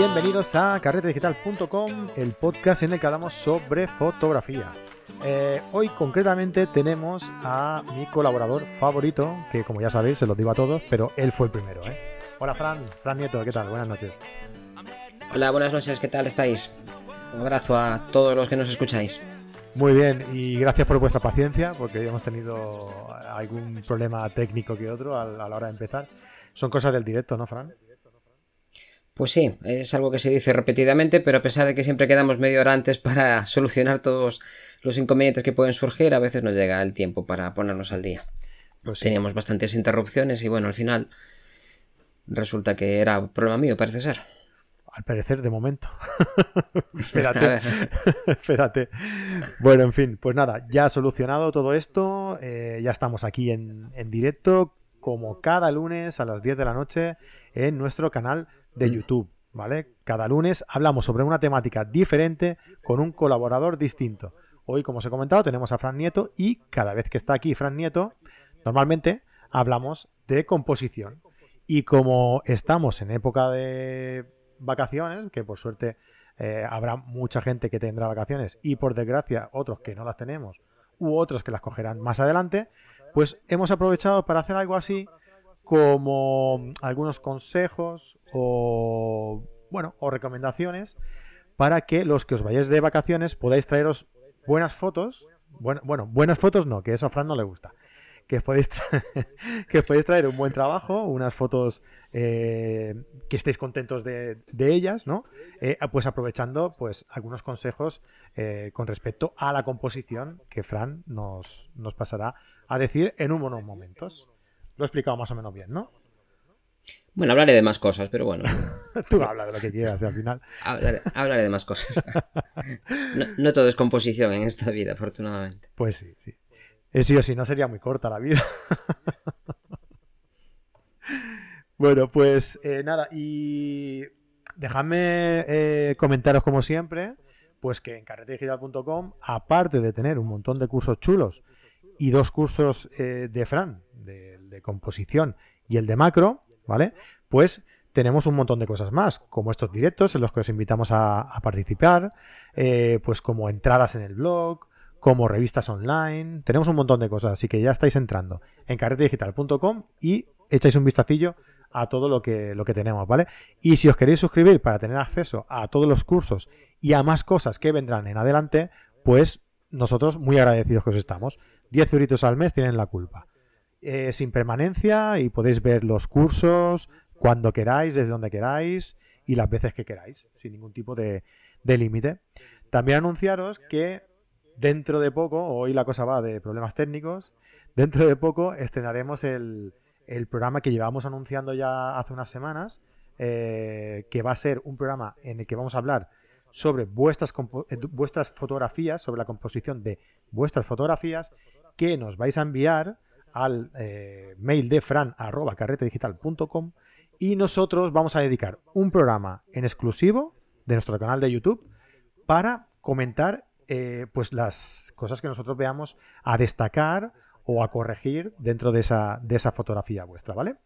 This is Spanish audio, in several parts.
bienvenidos a carretedigital.com, el podcast en el que hablamos sobre fotografía. Eh, hoy concretamente tenemos a mi colaborador favorito, que como ya sabéis se los digo a todos, pero él fue el primero. ¿eh? Hola Fran, Fran Nieto, ¿qué tal? Buenas noches. Hola, buenas noches, ¿qué tal estáis? Un abrazo a todos los que nos escucháis. Muy bien, y gracias por vuestra paciencia, porque hemos tenido algún problema técnico que otro a la hora de empezar. Son cosas del directo, ¿no, Fran? Pues sí, es algo que se dice repetidamente, pero a pesar de que siempre quedamos media hora antes para solucionar todos los inconvenientes que pueden surgir, a veces no llega el tiempo para ponernos al día. Pues Teníamos bastantes interrupciones y bueno, al final resulta que era problema mío, parece ser. Al parecer, de momento. espérate. espérate. Bueno, en fin, pues nada, ya solucionado todo esto. Eh, ya estamos aquí en, en, directo, como cada lunes a las 10 de la noche, en nuestro canal de. YouTube. ¿Vale? Cada lunes hablamos sobre una temática diferente con un colaborador distinto. Hoy, como os he comentado, tenemos a Fran Nieto y cada vez que está aquí Fran Nieto, normalmente hablamos de composición. Y como estamos en época de vacaciones, que por suerte eh, habrá mucha gente que tendrá vacaciones y por desgracia otros que no las tenemos u otros que las cogerán más adelante, pues hemos aprovechado para hacer algo así como algunos consejos o bueno, o recomendaciones para que los que os vayáis de vacaciones podáis traeros buenas fotos, bueno, bueno buenas fotos no, que eso a Fran no le gusta, que podéis, que podéis traer un buen trabajo, unas fotos eh, que estéis contentos de, ellas, ¿no? Eh, pues aprovechando pues algunos consejos eh, con respecto a la composición que Fran nos, nos pasará a decir en unos momentos. Lo he explicado más o menos bien, ¿no? Bueno, hablaré de más cosas, pero bueno. Tú habla de lo que quieras, al final. hablaré, de más cosas. no, todo es composición en esta vida, afortunadamente. Pues sí, sí. Eh, sí o sí, no sería muy corta la vida. bueno, pues eh, nada, y dejadme eh, comentaros como siempre, pues que en carretedigital.com, aparte de tener un montón de cursos chulos y dos cursos de Fran, de, composición y el de macro, ¿vale? Pues tenemos un montón de cosas más, como estos directos en los que os invitamos a, participar, pues como entradas en el blog, como revistas online. Tenemos un montón de cosas, así que ya estáis entrando en carretedigital.com y echáis un vistacillo a todo lo que, lo que tenemos, ¿vale? Y si os queréis suscribir para tener acceso a todos los cursos y a más cosas que vendrán en adelante, pues nosotros muy agradecidos que os estamos. 10 euritos al mes tienen la culpa. Eh, sin permanencia y podéis ver los cursos cuando queráis, desde donde queráis y las veces que queráis, sin ningún tipo de, de límite. También anunciaros que Dentro de poco, hoy la cosa va de problemas técnicos, dentro de poco estrenaremos el, programa que llevamos anunciando ya hace unas semanas, eh, que va a ser un programa en el que vamos a hablar sobre vuestras, eh, vuestras fotografías, sobre la composición de vuestras fotografías, que nos vais a enviar al eh, mail de fran y nosotros vamos a dedicar un programa en exclusivo de nuestro canal de YouTube para comentar eh, pues las cosas que nosotros veamos a destacar o a corregir dentro de esa, de esa fotografía vuestra, ¿vale?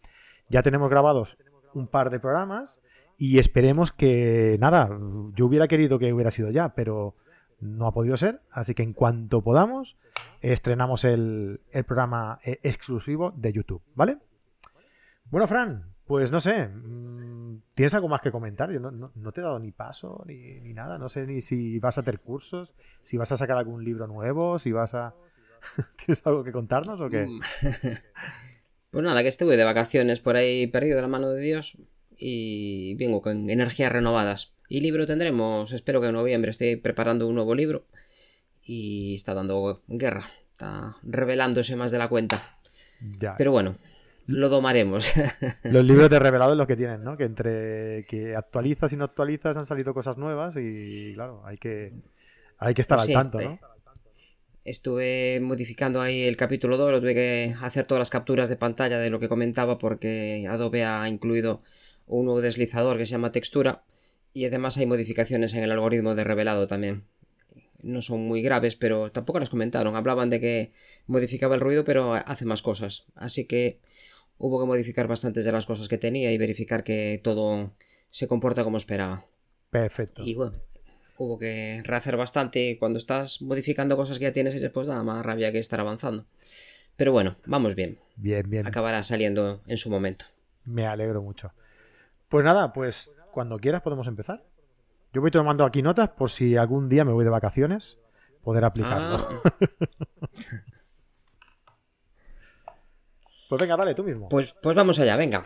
Ya tenemos grabados un par de programas y esperemos que, nada, yo hubiera querido que hubiera sido ya, pero no ha podido ser, así que en cuanto podamos, estrenamos el, el programa eh, exclusivo de YouTube, ¿vale? Bueno, Fran, pues no sé, mm, ¿tienes algo más que comentar? Yo no, te he dado ni paso ni, nada, no sé ni si vas a hacer cursos, si vas a sacar algún libro nuevo, si vas a... ¿Tienes algo que contarnos o qué? Mm. pues nada, que estuve de vacaciones por ahí perdido de la mano de Dios y vengo con energías renovadas. Y libro tendremos, espero que en noviembre estoy preparando un nuevo libro y está dando guerra, está revelándose más de la cuenta. Ya. Pero bueno, lo domaremos. Los libros de revelado es lo que tienen, ¿no? Que entre que actualizas y no actualizas han salido cosas nuevas y claro, hay que, hay que estar al tanto, ¿no? Estuve modificando ahí el capítulo 2, lo tuve que hacer todas las capturas de pantalla de lo que comentaba porque Adobe ha incluido un nuevo deslizador que se llama textura y además hay modificaciones en el algoritmo de revelado también. No son muy graves, pero tampoco las comentaron. Hablaban de que modificaba el ruido, pero hace más cosas. Así que hubo que modificar bastantes de las cosas que tenía y verificar que todo se comporta como esperaba. Perfecto. Y bueno, hubo que rehacer bastante. Cuando estás modificando cosas que ya tienes hechas, pues da más rabia que estar avanzando. Pero bueno, vamos bien. Bien, bien. Acabará saliendo en su momento. Me alegro mucho. Pues nada, pues cuando quieras podemos empezar. Yo voy tomando aquí notas por si algún día me voy de vacaciones, poder aplicarlo. Ah, Pues venga, dale, tú mismo. pues, pues vamos allá, venga.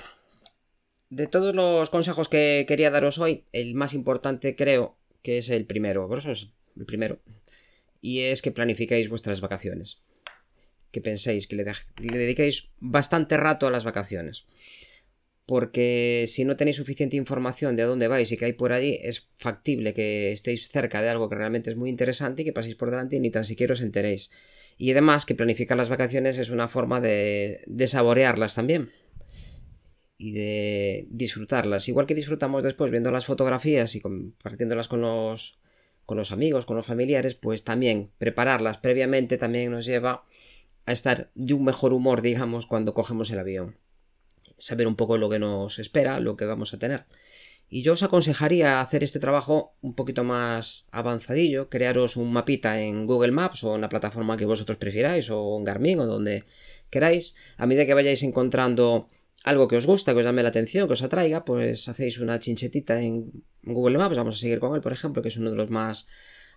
De todos los consejos que quería daros hoy, el más importante creo que es el primero. Por eso es el primero. Y es que planifiquéis vuestras vacaciones. Que penséis, que le, le dediquéis bastante rato a las vacaciones. Porque si no tenéis suficiente información de a dónde vais y qué hay por allí, es factible que estéis cerca de algo que realmente es muy interesante y que paséis por delante y ni tan siquiera os enteréis. Y además que planificar las vacaciones es una forma de, de saborearlas también y de disfrutarlas. Igual que disfrutamos después viendo las fotografías y compartiéndolas con los, con los amigos, con los familiares, pues también prepararlas previamente también nos lleva a estar de un mejor humor, digamos, cuando cogemos el avión. Saber un poco lo que nos espera, lo que vamos a tener. Y yo os aconsejaría hacer este trabajo un poquito más avanzadillo, crearos un mapita en Google Maps o en la plataforma que vosotros prefiráis, o en Garmin o donde queráis. A medida que vayáis encontrando algo que os gusta, que os llame la atención, que os atraiga, pues hacéis una chinchetita en Google Maps, vamos a seguir con él, por ejemplo, que es uno de los más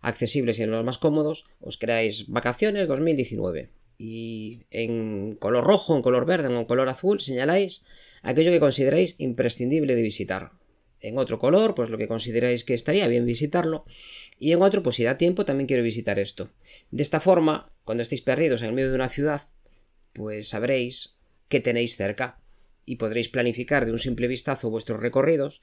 accesibles y de los más cómodos, os creáis vacaciones 2019 y en color rojo, en color verde o en color azul señaláis aquello que consideráis imprescindible de visitar. En otro color, pues lo que consideráis que estaría bien visitarlo. Y en otro, pues si da tiempo, también quiero visitar esto. De esta forma, cuando estéis perdidos en el medio de una ciudad, pues sabréis qué tenéis cerca y podréis planificar de un simple vistazo vuestros recorridos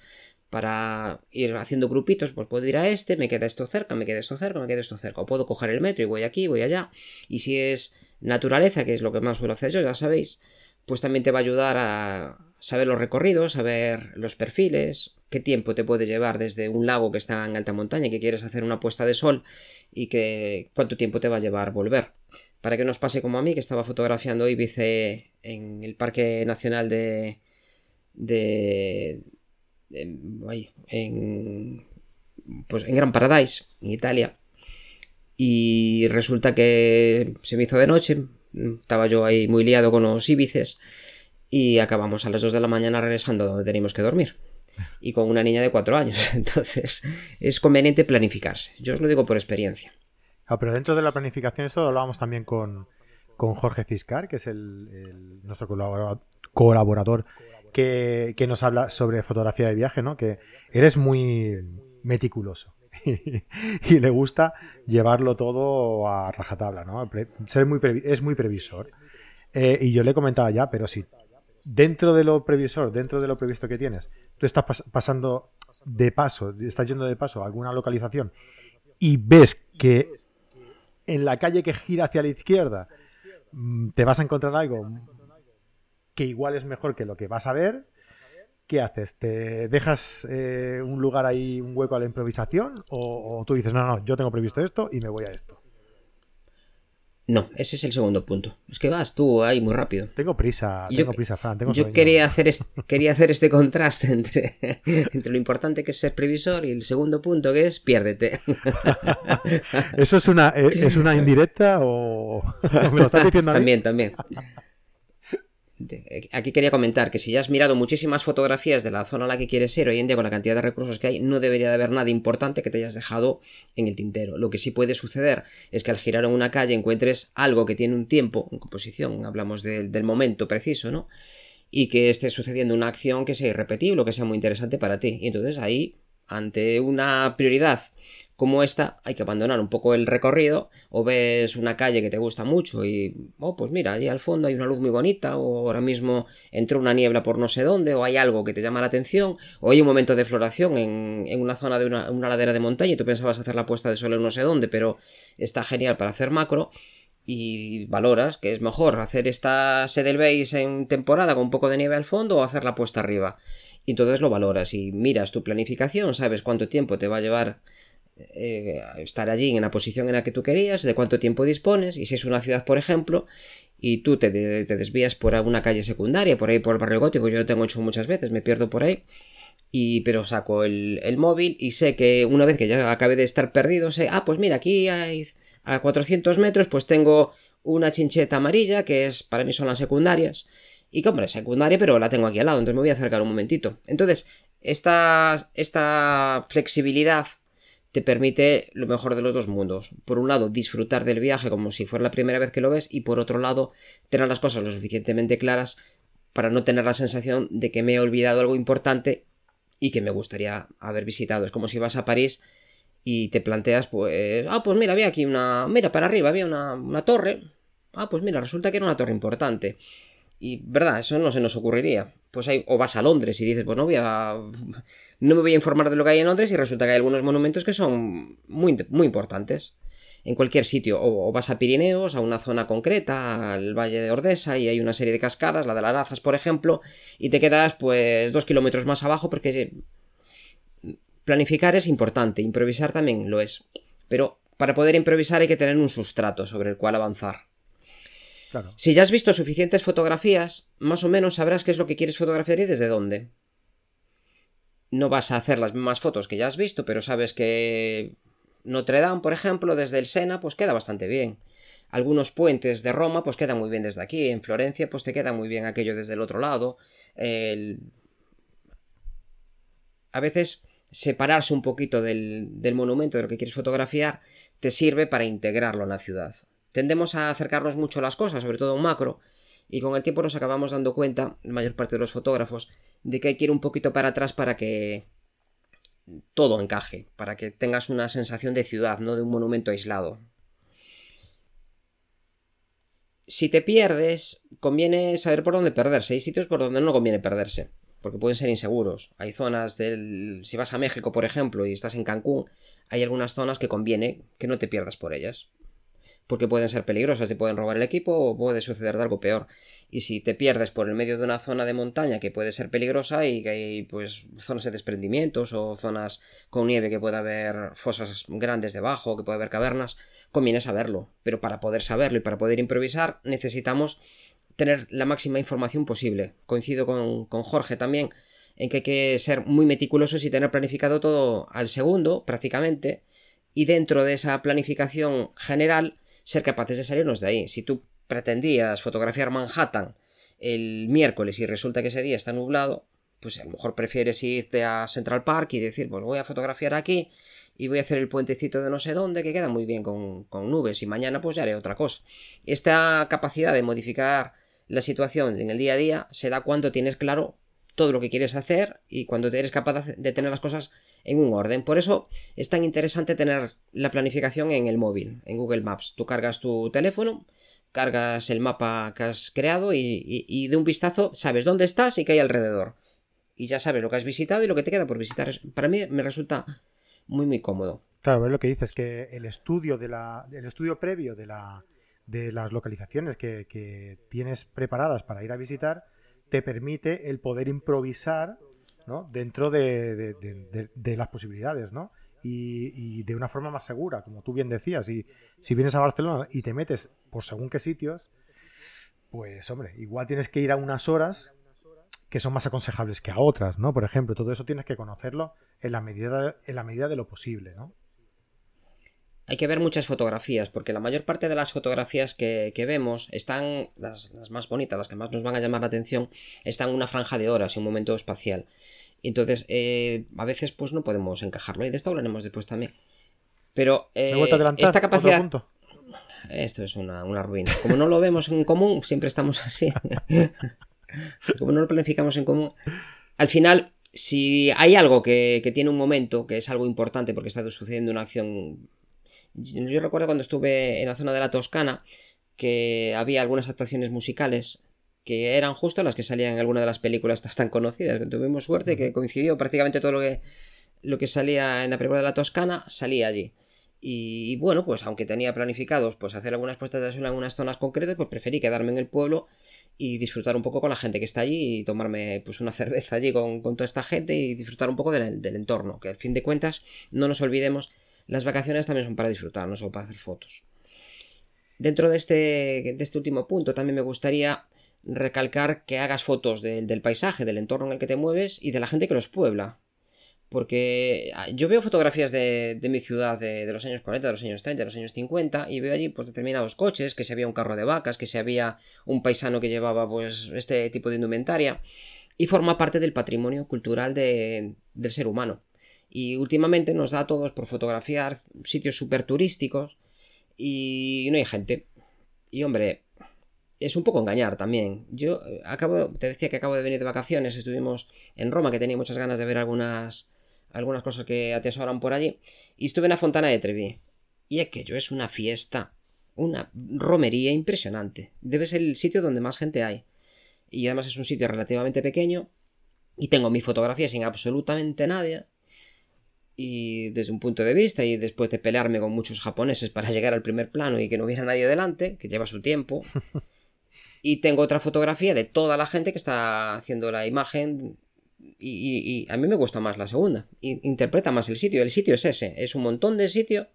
para ir haciendo grupitos, pues puedo ir a este, me queda esto cerca, me queda esto cerca, me queda esto cerca, o puedo coger el metro y voy aquí, voy allá, y si es naturaleza, que es lo que más suelo hacer yo, ya sabéis, pues también te va a ayudar a saber los recorridos, saber los perfiles, qué tiempo te puede llevar desde un lago que está en alta montaña y que quieres hacer una puesta de sol y que cuánto tiempo te va a llevar volver. Para que nos pase como a mí, que estaba fotografiando Ibice en el Parque Nacional de... de... de- en... pues en Gran Paradise, en Italia. Y resulta que se me hizo de noche, estaba yo ahí muy liado con los íbices y acabamos a las 2 de la mañana regresando donde teníamos que dormir. Y con una niña de 4 años. Entonces es conveniente planificarse. Yo os lo digo por experiencia. Ah, pero dentro de la planificación, esto lo hablábamos también con, con Jorge Ciscar, que es el, el- nuestro colaborador, colaborador que, que nos habla sobre fotografía de viaje, ¿no? Que eres muy meticuloso y le gusta llevarlo todo a rajatabla, ¿no? Ser muy es muy previsor. Eh, y yo le comentaba ya, pero si dentro de lo previsor, dentro de lo previsto que tienes, tú estás pas- pasando de paso, estás yendo de paso a alguna localización y ves que en la calle que gira hacia la izquierda mm, te vas a encontrar algo que igual es mejor que lo que vas a ver, ¿qué haces? ¿Te dejas eh, un lugar ahí, un hueco a la improvisación? O, o tú dices, no, no, yo tengo previsto esto y me voy a esto? No, ese es el segundo punto. Es que vas tú ahí muy rápido. Tengo prisa, Yo tengo prisa, Fran, tengo Yo quería hacer, este, quería hacer este contraste entre, entre lo importante que es ser previsor y el segundo punto que es piérdete. ¿Eso es una, eh, es una indirecta o me lo estás diciendo a mí? también, también. De- Aquí quería comentar que si ya has mirado muchísimas fotografías de la zona a la que quieres ir hoy en día con la cantidad de recursos que hay, no debería de haber nada importante que te hayas dejado en el tintero. Lo que sí puede suceder es que al girar en una calle encuentres algo que tiene un tiempo en composición, hablamos del- momento preciso, ¿no? Y que esté sucediendo una acción que sea irrepetible que sea muy interesante para ti. Y entonces ahí, ante una prioridad como esta, hay que abandonar un poco el recorrido o ves una calle que te gusta mucho y, oh, pues mira, allí al fondo hay una luz muy bonita o ahora mismo entró una niebla por no sé dónde o hay algo que te llama la atención o hay un momento de floración en, en una zona de una, una ladera de montaña y tú pensabas hacer la puesta de sol en no sé dónde, pero está genial para hacer macro y valoras que es mejor hacer esta Edelweiss en temporada con un poco de nieve al fondo o hacer la puesta arriba. Y entonces lo valoras y miras tu planificación, sabes cuánto tiempo te va a llevar eh, estar allí en la posición en la que tú querías, de cuánto tiempo dispones, y si es una ciudad, por ejemplo, y tú te, de- te desvías por alguna calle secundaria, por ahí por el barrio gótico, yo lo tengo hecho muchas veces, me pierdo por ahí, y, pero saco el, móvil y sé que una vez que ya acabe de estar perdido, sé, ah, pues mira, aquí hay, a 400 metros, pues tengo una chincheta amarilla, que es para mí son las secundarias. Y que, hombre, secundaria, pero la tengo aquí al lado, entonces me voy a acercar un momentito. Entonces, esta, esta flexibilidad te permite lo mejor de los dos mundos. Por un lado, disfrutar del viaje como si fuera la primera vez que lo ves, y por otro lado, tener las cosas lo suficientemente claras para no tener la sensación de que me he olvidado algo importante y que me gustaría haber visitado. Es como si vas a París y te planteas, pues, ah, pues mira, había aquí una, mira, para arriba había una, una torre. Ah, pues mira, resulta que era una torre importante. Y, ¿verdad? Eso no se nos ocurriría. Pues hay, o vas a Londres y dices, pues no voy a. No me voy a informar de lo que hay en Londres y resulta que hay algunos monumentos que son muy, muy importantes. En cualquier sitio. O, vas a Pirineos, a una zona concreta, al Valle de Ordesa, y hay una serie de cascadas, la de las Razas, por ejemplo, y te quedas, pues, dos kilómetros más abajo porque planificar es importante, improvisar también lo es. Pero para poder improvisar hay que tener un sustrato sobre el cual avanzar. Si ya has visto suficientes fotografías, más o menos sabrás qué es lo que quieres fotografiar y desde dónde. No vas a hacer las mismas fotos que ya has visto, pero sabes que Notre Dame, por ejemplo, desde el Sena, pues queda bastante bien. Algunos puentes de Roma, pues quedan muy bien desde aquí. En Florencia, pues te queda muy bien aquello desde el otro lado. A veces separarse un poquito del, del monumento de lo que quieres fotografiar te sirve para integrarlo en la ciudad. Tendemos a acercarnos mucho a las cosas, sobre todo a un macro, y con el tiempo nos acabamos dando cuenta, la mayor parte de los fotógrafos, de que hay que ir un poquito para atrás para que todo encaje, para que tengas una sensación de ciudad, no de un monumento aislado. Si te pierdes, conviene saber por dónde perderse. Hay sitios por donde no conviene perderse, porque pueden ser inseguros. Hay zonas del... Si vas a México, por ejemplo, y estás en Cancún, hay algunas zonas que conviene que no te pierdas por ellas porque pueden ser peligrosas, te pueden robar el equipo o puede suceder algo peor. Y si te pierdes por el medio de una zona de montaña que puede ser peligrosa y que hay pues zonas de desprendimientos o zonas con nieve que puede haber fosas grandes debajo, que puede haber cavernas, conviene saberlo. Pero para poder saberlo y para poder improvisar necesitamos tener la máxima información posible. Coincido con, con Jorge también en que hay que ser muy meticulosos y tener planificado todo al segundo prácticamente y dentro de esa planificación general ser capaces de salirnos de ahí. Si tú pretendías fotografiar Manhattan el miércoles y resulta que ese día está nublado, pues a lo mejor prefieres irte a Central Park y decir, pues voy a fotografiar aquí y voy a hacer el puentecito de no sé dónde, que queda muy bien con, con nubes, y mañana pues ya haré otra cosa. Esta capacidad de modificar la situación en el día a día se da cuando tienes claro todo lo que quieres hacer y cuando eres capaz de tener las cosas en un orden. Por eso es tan interesante tener la planificación en el móvil, en Google Maps. Tú cargas tu teléfono, cargas el mapa que has creado y, de un vistazo sabes dónde estás y qué hay alrededor. Y ya sabes lo que has visitado y lo que te queda por visitar. Para mí me resulta muy, muy cómodo. Claro, es lo que dices, que el estudio, de la, el estudio previo de, la, de las localizaciones que, que tienes preparadas para ir a visitar te permite el poder improvisar dentro de, las posibilidades, ¿no? Y, de una forma más segura, como tú bien decías. Y si vienes a Barcelona y te metes por según qué sitios, pues hombre, igual tienes que ir a unas horas que son más aconsejables que a otras, ¿no? Por ejemplo, todo eso tienes que conocerlo en la medida, en la medida de lo posible, ¿no? Hay que ver muchas fotografías, porque la mayor parte de las fotografías que, vemos están, las, más bonitas, las que más nos van a llamar la atención, están en una franja de horas y un momento espacial. Entonces, eh, a veces pues no podemos encajarlo, y de esto hablaremos después también. Pero eh, esta capacidad... Esto es una, ruina. Como no lo vemos en común, siempre estamos así. Como no lo planificamos en común, al final si hay algo que, que, tiene un momento, que es algo importante porque está sucediendo una acción yo recuerdo cuando estuve en la zona de la Toscana que había algunas actuaciones musicales que eran justo las que salían en alguna de las películas tan conocidas. Tuvimos suerte que coincidió prácticamente todo lo que, lo que salía en la película de la Toscana, salía allí. Y, bueno, pues aunque tenía planificados pues hacer algunas puestas de en algunas zonas concretas, pues preferí quedarme en el pueblo y disfrutar un poco con la gente que está allí y tomarme pues una cerveza allí con, toda esta gente y disfrutar un poco del, del entorno, que al fin de cuentas no nos olvidemos las vacaciones también son para disfrutar, no solo para hacer fotos. Dentro de este, este último punto también me gustaría recalcar que hagas fotos del paisaje, del entorno en el que te mueves y de la gente que los puebla. Porque ah, yo veo fotografías de, mi ciudad de, los años 40, de los años 30, de los años 50 y veo allí pues determinados coches, que si había un carro de vacas, que si había un paisano que llevaba pues este tipo de indumentaria y forma parte del patrimonio cultural del ser humano. Y últimamente nos da a todos por fotografiar sitios súper turísticos y no hay gente. Y hombre, es un poco engañar también. Yo eh, acabo, te decía que acabo de venir de vacaciones, estuvimos en Roma, que tenía muchas ganas de ver algunas, algunas cosas que atesoran por allí, y estuve en la Fontana de Trevi. Y aquello es una fiesta, una romería impresionante. Debe ser el sitio donde más gente hay. Y además es un sitio relativamente pequeño, y tengo mi fotografía sin absolutamente nadie. Y desde un punto de vista, y después de pelearme con muchos japoneses para llegar al primer plano y que no hubiera nadie delante, que lleva su tiempo. Y tengo otra fotografía de toda la gente que está haciendo la imagen. Y, a mí me gusta más la segunda. interpreta más el sitio. El sitio es ese. Es un montón de sitio,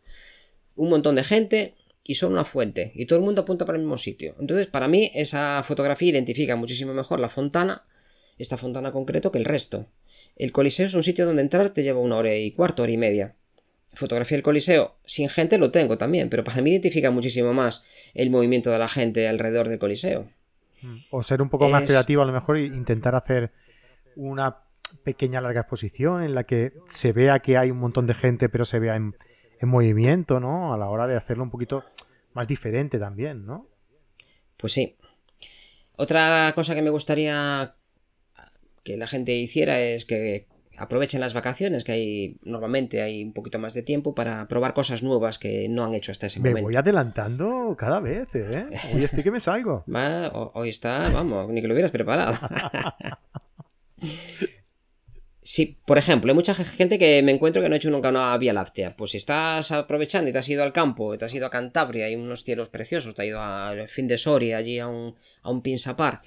un montón de gente y son una fuente. Y todo el mundo apunta para el mismo sitio. Entonces, para mí, esa fotografía identifica muchísimo mejor la fontana, esta fontana concreto, que el resto. El Coliseo es un sitio donde entrar te lleva una hora y cuarto, hora y media fotografía del Coliseo sin gente lo tengo también, pero para mí identifica muchísimo más el movimiento de la gente alrededor del Coliseo. O ser un poco más creativo a lo mejor e intentar hacer una pequeña larga exposición en la que se vea que hay un montón de gente pero se vea en, en movimiento, ¿no? A la hora de hacerlo un poquito más diferente también, ¿no? Pues sí. Otra cosa que me gustaría que la gente hiciera es que aprovechen las vacaciones, que hay normalmente hay un poquito más de tiempo para probar cosas nuevas que no han hecho hasta ese momento. Me voy adelantando cada vez, ¿eh? Hoy estoy que me salgo. hoy está, vamos, ni que lo hubieras preparado. Sí, por ejemplo, hay mucha gente que me encuentro que no ha hecho nunca una vía láctea. Pues si estás aprovechando y te has ido al campo, te has ido a Cantabria, hay unos cielos preciosos, te has ido al fin de Soria, allí a un, a un pinsapar,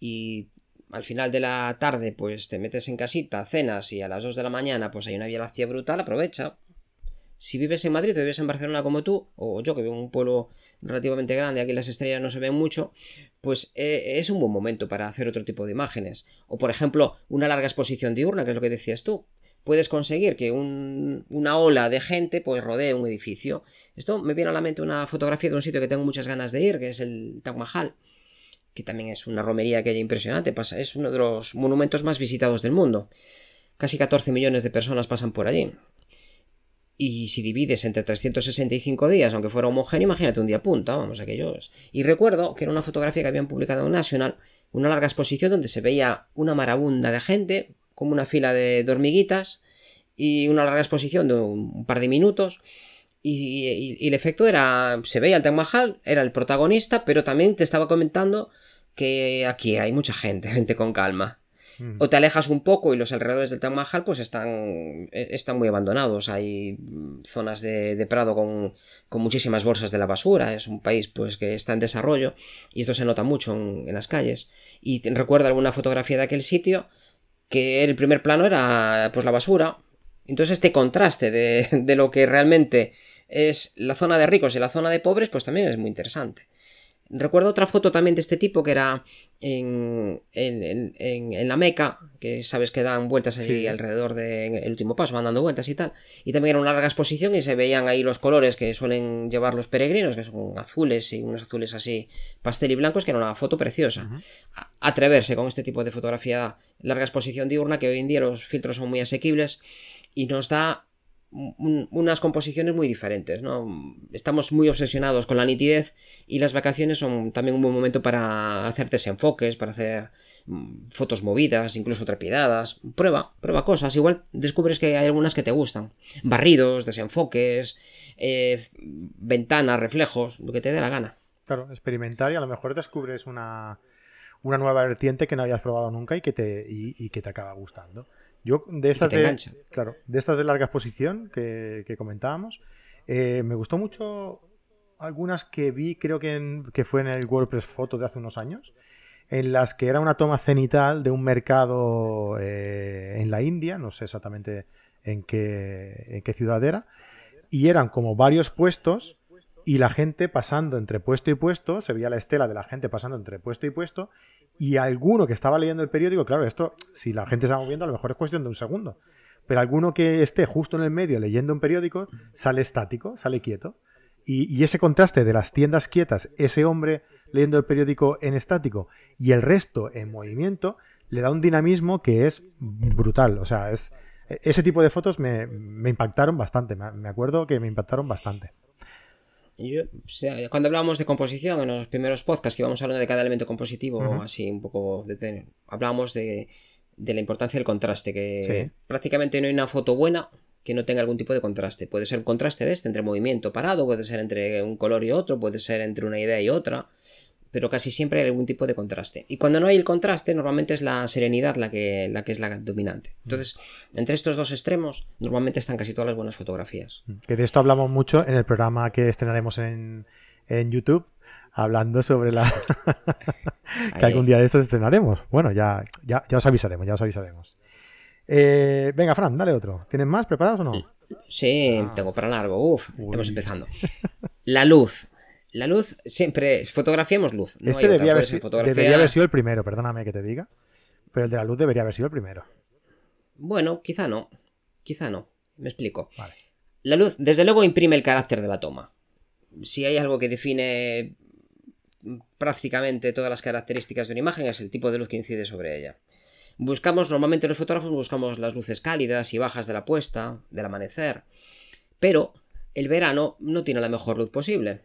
y al final de la tarde pues te metes en casita, cenas y a las 2 de la mañana pues hay una láctea brutal, aprovecha. Si vives en Madrid o vives en Barcelona como tú, o yo que vivo en un pueblo relativamente grande, aquí las estrellas no se ven mucho, pues eh, es un buen momento para hacer otro tipo de imágenes. O por ejemplo, una larga exposición diurna, que es lo que decías tú. Puedes conseguir que una ola de gente pues rodee un edificio. Esto me viene a la mente una fotografía de un sitio que tengo muchas ganas de ir, que es el Taj Mahal que también es una romería que hay impresionante, pasa, es uno de los monumentos más visitados del mundo. Casi 14 millones de personas pasan por allí. Y si divides entre 365 días, aunque fuera homogéneo, imagínate un día punta, vamos, aquellos. Y recuerdo que era una fotografía que habían publicado en National, una larga exposición donde se veía una marabunda de gente, como una fila de hormiguitas, y una larga exposición de un par de minutos, y, el efecto era, se veía el Taj Mahal, era el protagonista, pero también te estaba comentando que aquí hay mucha gente, gente con calma. Mm. O te alejas un poco y los alrededores del Taj Mahal pues están, e, están muy abandonados. Hay zonas de, prado con, muchísimas bolsas de la basura. Es un país pues que está en desarrollo y esto se nota mucho en, las calles. Y recuerdo alguna fotografía de aquel sitio que el primer plano era pues la basura. Entonces este contraste de, de lo que realmente es la zona de ricos y la zona de pobres, pues también es muy interesante. Recuerdo otra foto también de este tipo que era en, en, la Meca, que sabes que dan vueltas allí alrededor del último paso, van dando vueltas y tal. Y también era una larga exposición y se veían ahí los colores que suelen llevar los peregrinos, que son azules y unos azules así pastel y blancos, que era una foto preciosa. Atreverse con este tipo de fotografía, larga exposición diurna, que hoy en día los filtros son muy asequibles y nos da unas composiciones muy diferentes, ¿no? Estamos muy obsesionados con la nitidez y las vacaciones son también un buen momento para hacer desenfoques, para hacer mm, fotos movidas, incluso trepidadas. Prueba, prueba cosas. Igual descubres que hay algunas que te gustan. Barridos, desenfoques, eh, ventanas, reflejos, lo que te dé la gana. Claro, experimentar y a lo mejor descubres una, una nueva vertiente que no habías probado nunca y que te, y que te acaba gustando. Yo, de estas de, claro, de estas de larga exposición que, comentábamos, eh, me gustó mucho algunas que vi, creo que, que fue en el WordPress Photo de hace unos años, en las que era una toma cenital de un mercado eh, en la India, no sé exactamente en qué, en qué ciudad era, y eran como varios puestos y la gente pasando entre puesto y puesto, se veía la estela de la gente pasando entre puesto y puesto, y alguno que estaba leyendo el periódico, claro, esto, si la gente se va moviendo, a lo mejor es cuestión de un segundo, pero alguno que esté justo en el medio leyendo un periódico sale estático, sale quieto. Y, ese contraste de las tiendas quietas, ese hombre leyendo el periódico en estático y el resto en movimiento, le da un dinamismo que es brutal. O sea, es ese tipo de fotos me, impactaron bastante. Me, acuerdo que me impactaron bastante. Cuando hablábamos de composición en los primeros podcasts que íbamos hablando de cada elemento compositivo, así un poco de, hablábamos de, la importancia del contraste, que prácticamente no hay una foto buena que no tenga algún tipo de contraste. Puede ser un contraste de este entre movimiento parado, puede ser entre un color y otro, puede ser entre una idea y otra, pero casi siempre hay algún tipo de contraste. Y cuando no hay el contraste, normalmente es la serenidad la que, la que es la dominante. Entonces, entre estos dos extremos, normalmente están casi todas las buenas fotografías. Que de esto hablamos mucho en el programa que estrenaremos en, en YouTube, hablando sobre la... que algún día de estos estrenaremos. Bueno, ya, ya, ya os avisaremos, ya os avisaremos. Eh, venga, Fran, dale otro. ¿Tienes más preparados o no? Sí, ah. tengo para largo. Uf, estamos empezando. La luz. La luz siempre. Fotografiamos luz. este debería, haber, sido el primero, perdóname que te diga. Pero el de la luz debería haber sido el primero. Bueno, quizá no. Quizá no. Me explico. La luz, desde luego, imprime el carácter de la toma. Si hay algo que define prácticamente todas las características de una imagen, es el tipo de luz que incide sobre ella. Buscamos, normalmente los fotógrafos buscamos las luces cálidas y bajas de la puesta, del amanecer, pero el verano no tiene la mejor luz posible.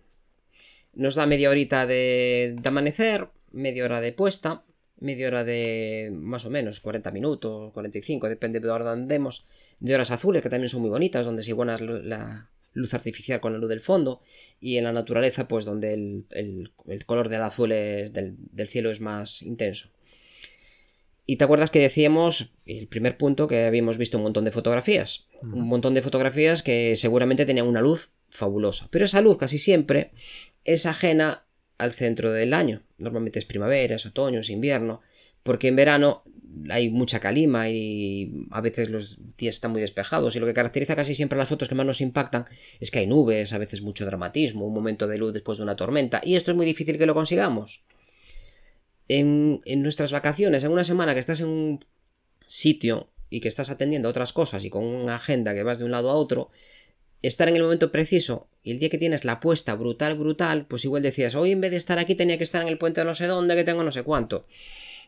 Nos da media horita de, amanecer, media hora de puesta, media hora de más o menos 40 minutos, 45, depende de dónde andemos, de horas azules que también son muy bonitas, donde se iguana la luz artificial con la luz del fondo y en la naturaleza pues donde el, color del azul del cielo es más intenso. Y te acuerdas que decíamos, el primer punto, que habíamos visto un montón de fotografías. Un montón de fotografías que seguramente tenían una luz fabulosa. Pero esa luz casi siempre es ajena al centro del año. Normalmente es primavera, es otoño, es invierno. Porque en verano hay mucha calima y a veces los días están muy despejados. Y lo que caracteriza casi siempre las fotos que más nos impactan es que hay nubes, a veces mucho dramatismo, un momento de luz después de una tormenta. Y esto es muy difícil que lo consigamos en, nuestras vacaciones, en una semana que estás en un sitio y que estás atendiendo a otras cosas y con una agenda que vas de un lado a otro, estar en el momento preciso y el día que tienes la apuesta brutal, brutal, pues igual decías, hoy en vez de estar aquí tenía que estar en el puente de no sé dónde, que tengo no sé cuánto.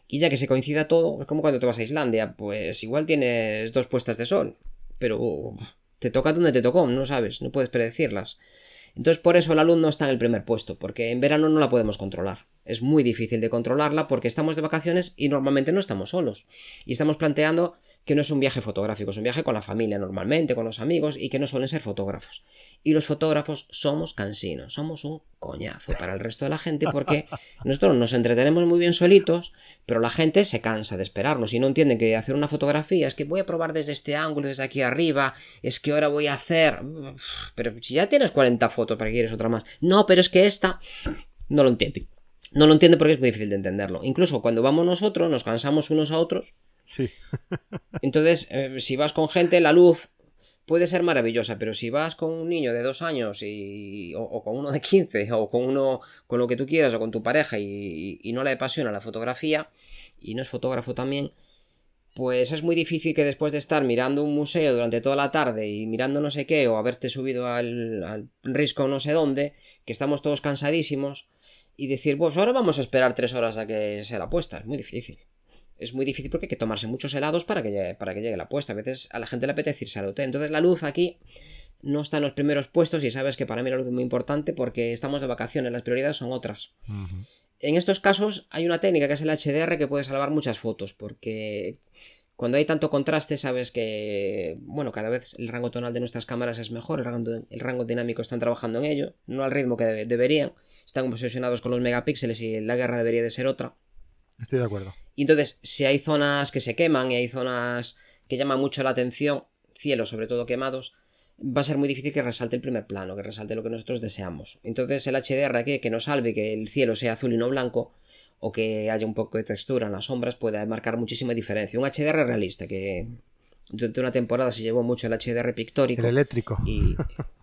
Y ya que se coincida todo, es como cuando te vas a Islandia, pues igual tienes dos puestas de sol, pero te toca donde te tocó, no sabes, no puedes predecirlas. Entonces por eso la luz no está en el primer puesto, porque en verano no la podemos controlar es muy difícil de controlarla porque estamos de vacaciones y normalmente no estamos solos. Y estamos planteando que no es un viaje fotográfico, es un viaje con la familia normalmente, con los amigos y que no suelen ser fotógrafos. Y los fotógrafos somos cansinos, somos un coñazo para el resto de la gente porque nosotros nos entretenemos muy bien solitos, pero la gente se cansa de esperarnos y no entienden que hacer una fotografía es que voy a probar desde este ángulo, desde aquí arriba, es que ahora voy a hacer... Pero si ya tienes 40 fotos, ¿para que quieres otra más? No, pero es que esta... No lo entienden no lo entiende porque es muy difícil de entenderlo. Incluso cuando vamos nosotros, nos cansamos unos a otros. Sí. Entonces, eh, si vas con gente, la luz puede ser maravillosa, pero si vas con un niño de dos años y, o, con uno de 15 o con uno con lo que tú quieras o con tu pareja y, no le apasiona la fotografía y no es fotógrafo también, pues es muy difícil que después de estar mirando un museo durante toda la tarde y mirando no sé qué o haberte subido al, al risco no sé dónde, que estamos todos cansadísimos, y decir, pues ahora vamos a esperar tres horas a que sea la puesta. Es muy difícil. Es muy difícil porque hay que tomarse muchos helados para que llegue, para que llegue la puesta. A veces a la gente le apetece irse al hotel. Entonces la luz aquí no está en los primeros puestos y sabes que para mí la luz es muy importante porque estamos de vacaciones, las prioridades son otras. En estos casos hay una técnica que es el HDR que puede salvar muchas fotos porque cuando hay tanto contraste sabes que, bueno, cada vez el rango tonal de nuestras cámaras es mejor, el rango, el rango dinámico están trabajando en ello, no al ritmo que deberían están obsesionados con los megapíxeles y la guerra debería de ser otra. Estoy de acuerdo. Y entonces, si hay zonas que se queman y hay zonas que llaman mucho la atención, cielos sobre todo quemados, va a ser muy difícil que resalte el primer plano, que resalte lo que nosotros deseamos. Entonces el HDR que, que nos salve que el cielo sea azul y no blanco, o que haya un poco de textura en las sombras, puede marcar muchísima diferencia. Un HDR realista, que, durante una temporada se llevó mucho el HDR pictórico. El eléctrico. Y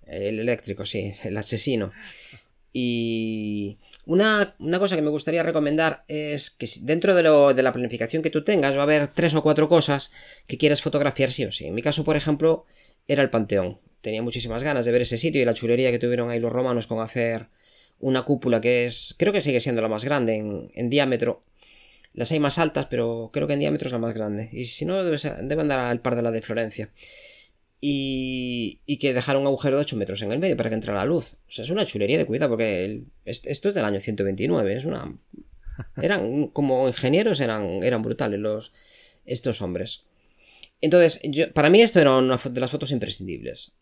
el eléctrico, sí, el asesino. Y una, cosa que me gustaría recomendar es que dentro de, lo, de la planificación que tú tengas va a haber tres o cuatro cosas que quieras fotografiar sí o sí. En mi caso, por ejemplo, era el Panteón. Tenía muchísimas ganas de ver ese sitio y la chulería que tuvieron ahí los romanos con hacer una cúpula que es, creo que sigue siendo la más grande en, diámetro. Las hay más altas, pero creo que en diámetro es la más grande. Y si no, debe, debe andar al par de la de Florencia y, y, que dejar un agujero de 8 metros en el medio para que entre la luz. O sea, es una chulería de cuidado porque esto es del año 129, es una... Eran, como ingenieros eran, eran brutales los, estos hombres. Entonces, yo, para mí esto era una de las fotos imprescindibles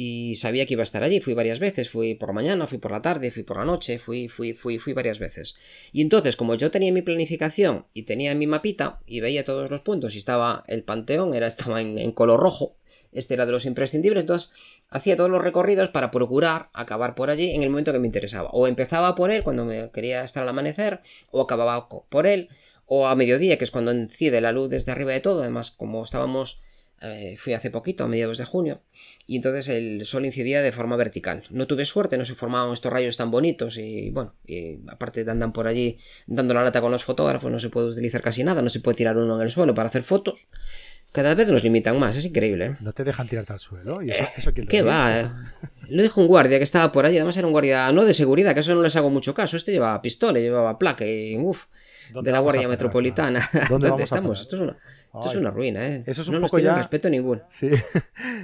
y sabía que iba a estar allí. Fui varias veces, fui por la mañana, fui por la tarde, fui por la noche, fui, fui, fui, fui varias veces. Y entonces, como yo tenía mi planificación y tenía mi mapita y veía todos los puntos y estaba el panteón, era, estaba en, color rojo, este era de los imprescindibles, entonces hacía todos los recorridos para procurar acabar por allí en el momento que me interesaba. O empezaba por él cuando me quería estar al amanecer, o acababa por él, o a mediodía, que es cuando incide la luz desde arriba de todo. Además, como estábamos, eh, fui hace poquito, a mediados de junio, y entonces el sol incidía de forma vertical. No tuve suerte, no se formaban estos rayos tan bonitos y bueno, y aparte de andan por allí dando la lata con los fotógrafos, no se puede utilizar casi nada, no se puede tirar uno en el suelo para hacer fotos. Cada vez nos limitan más, es increíble. ¿eh? No te dejan tirarte al suelo. ¿Y eso, ¿Qué va? Lo dijo un guardia que estaba por allí, además era un guardia no de seguridad, que eso no les hago mucho caso. Este llevaba pistola, llevaba placa y uff de la Guardia Metropolitana. ¿Dónde, estamos? Esto es, una, esto es una ruina, ¿eh? Eso es un no nos tienen respeto ninguno. Sí,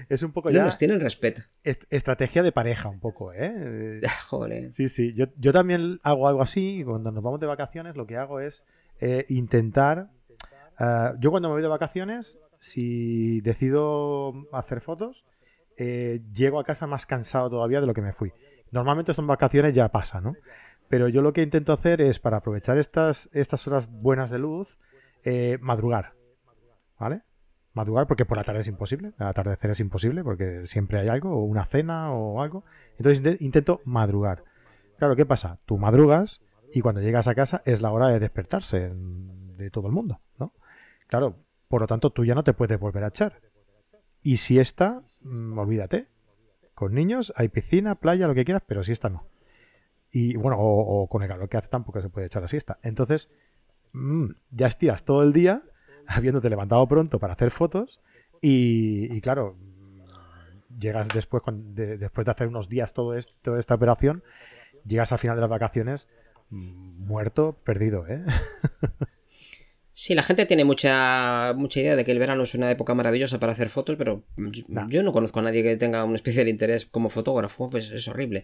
es un poco ya... No nos tienen respeto. estrategia de pareja un poco, ¿eh? Joder. Sí, sí. Yo, yo también hago algo así. Cuando nos vamos de vacaciones, lo que hago es eh, intentar... Eh, yo cuando me voy de vacaciones, si decido hacer fotos, eh, llego a casa más cansado todavía de lo que me fui. Normalmente esto en vacaciones ya pasa, ¿no? Pero yo lo que intento hacer es, para aprovechar estas, estas horas buenas de luz, eh, madrugar. ¿Vale? Madrugar porque por la tarde es imposible. El atardecer es imposible porque siempre hay algo, o una cena o algo. Entonces intento madrugar. Claro, ¿qué pasa? Tú madrugas y cuando llegas a casa es la hora de despertarse de todo el mundo, ¿no? Claro, por lo tanto tú ya no te puedes volver a echar. Y si está, mm, olvídate. Con niños hay piscina, playa, lo que quieras, pero si esta no. Y bueno, o, con el calor que hace tampoco se puede echar la siesta. Entonces, mm, ya estiras todo el día habiéndote levantado pronto para hacer fotos y, claro, llegas después, de, después de hacer unos días todo esto, toda esta operación, llegas al final de las vacaciones mm, muerto, perdido, ¿eh? Sí, la gente tiene mucha, mucha idea de que el verano es una época maravillosa para hacer fotos, pero yo no conozco a nadie que tenga un especial interés como fotógrafo, pues es horrible.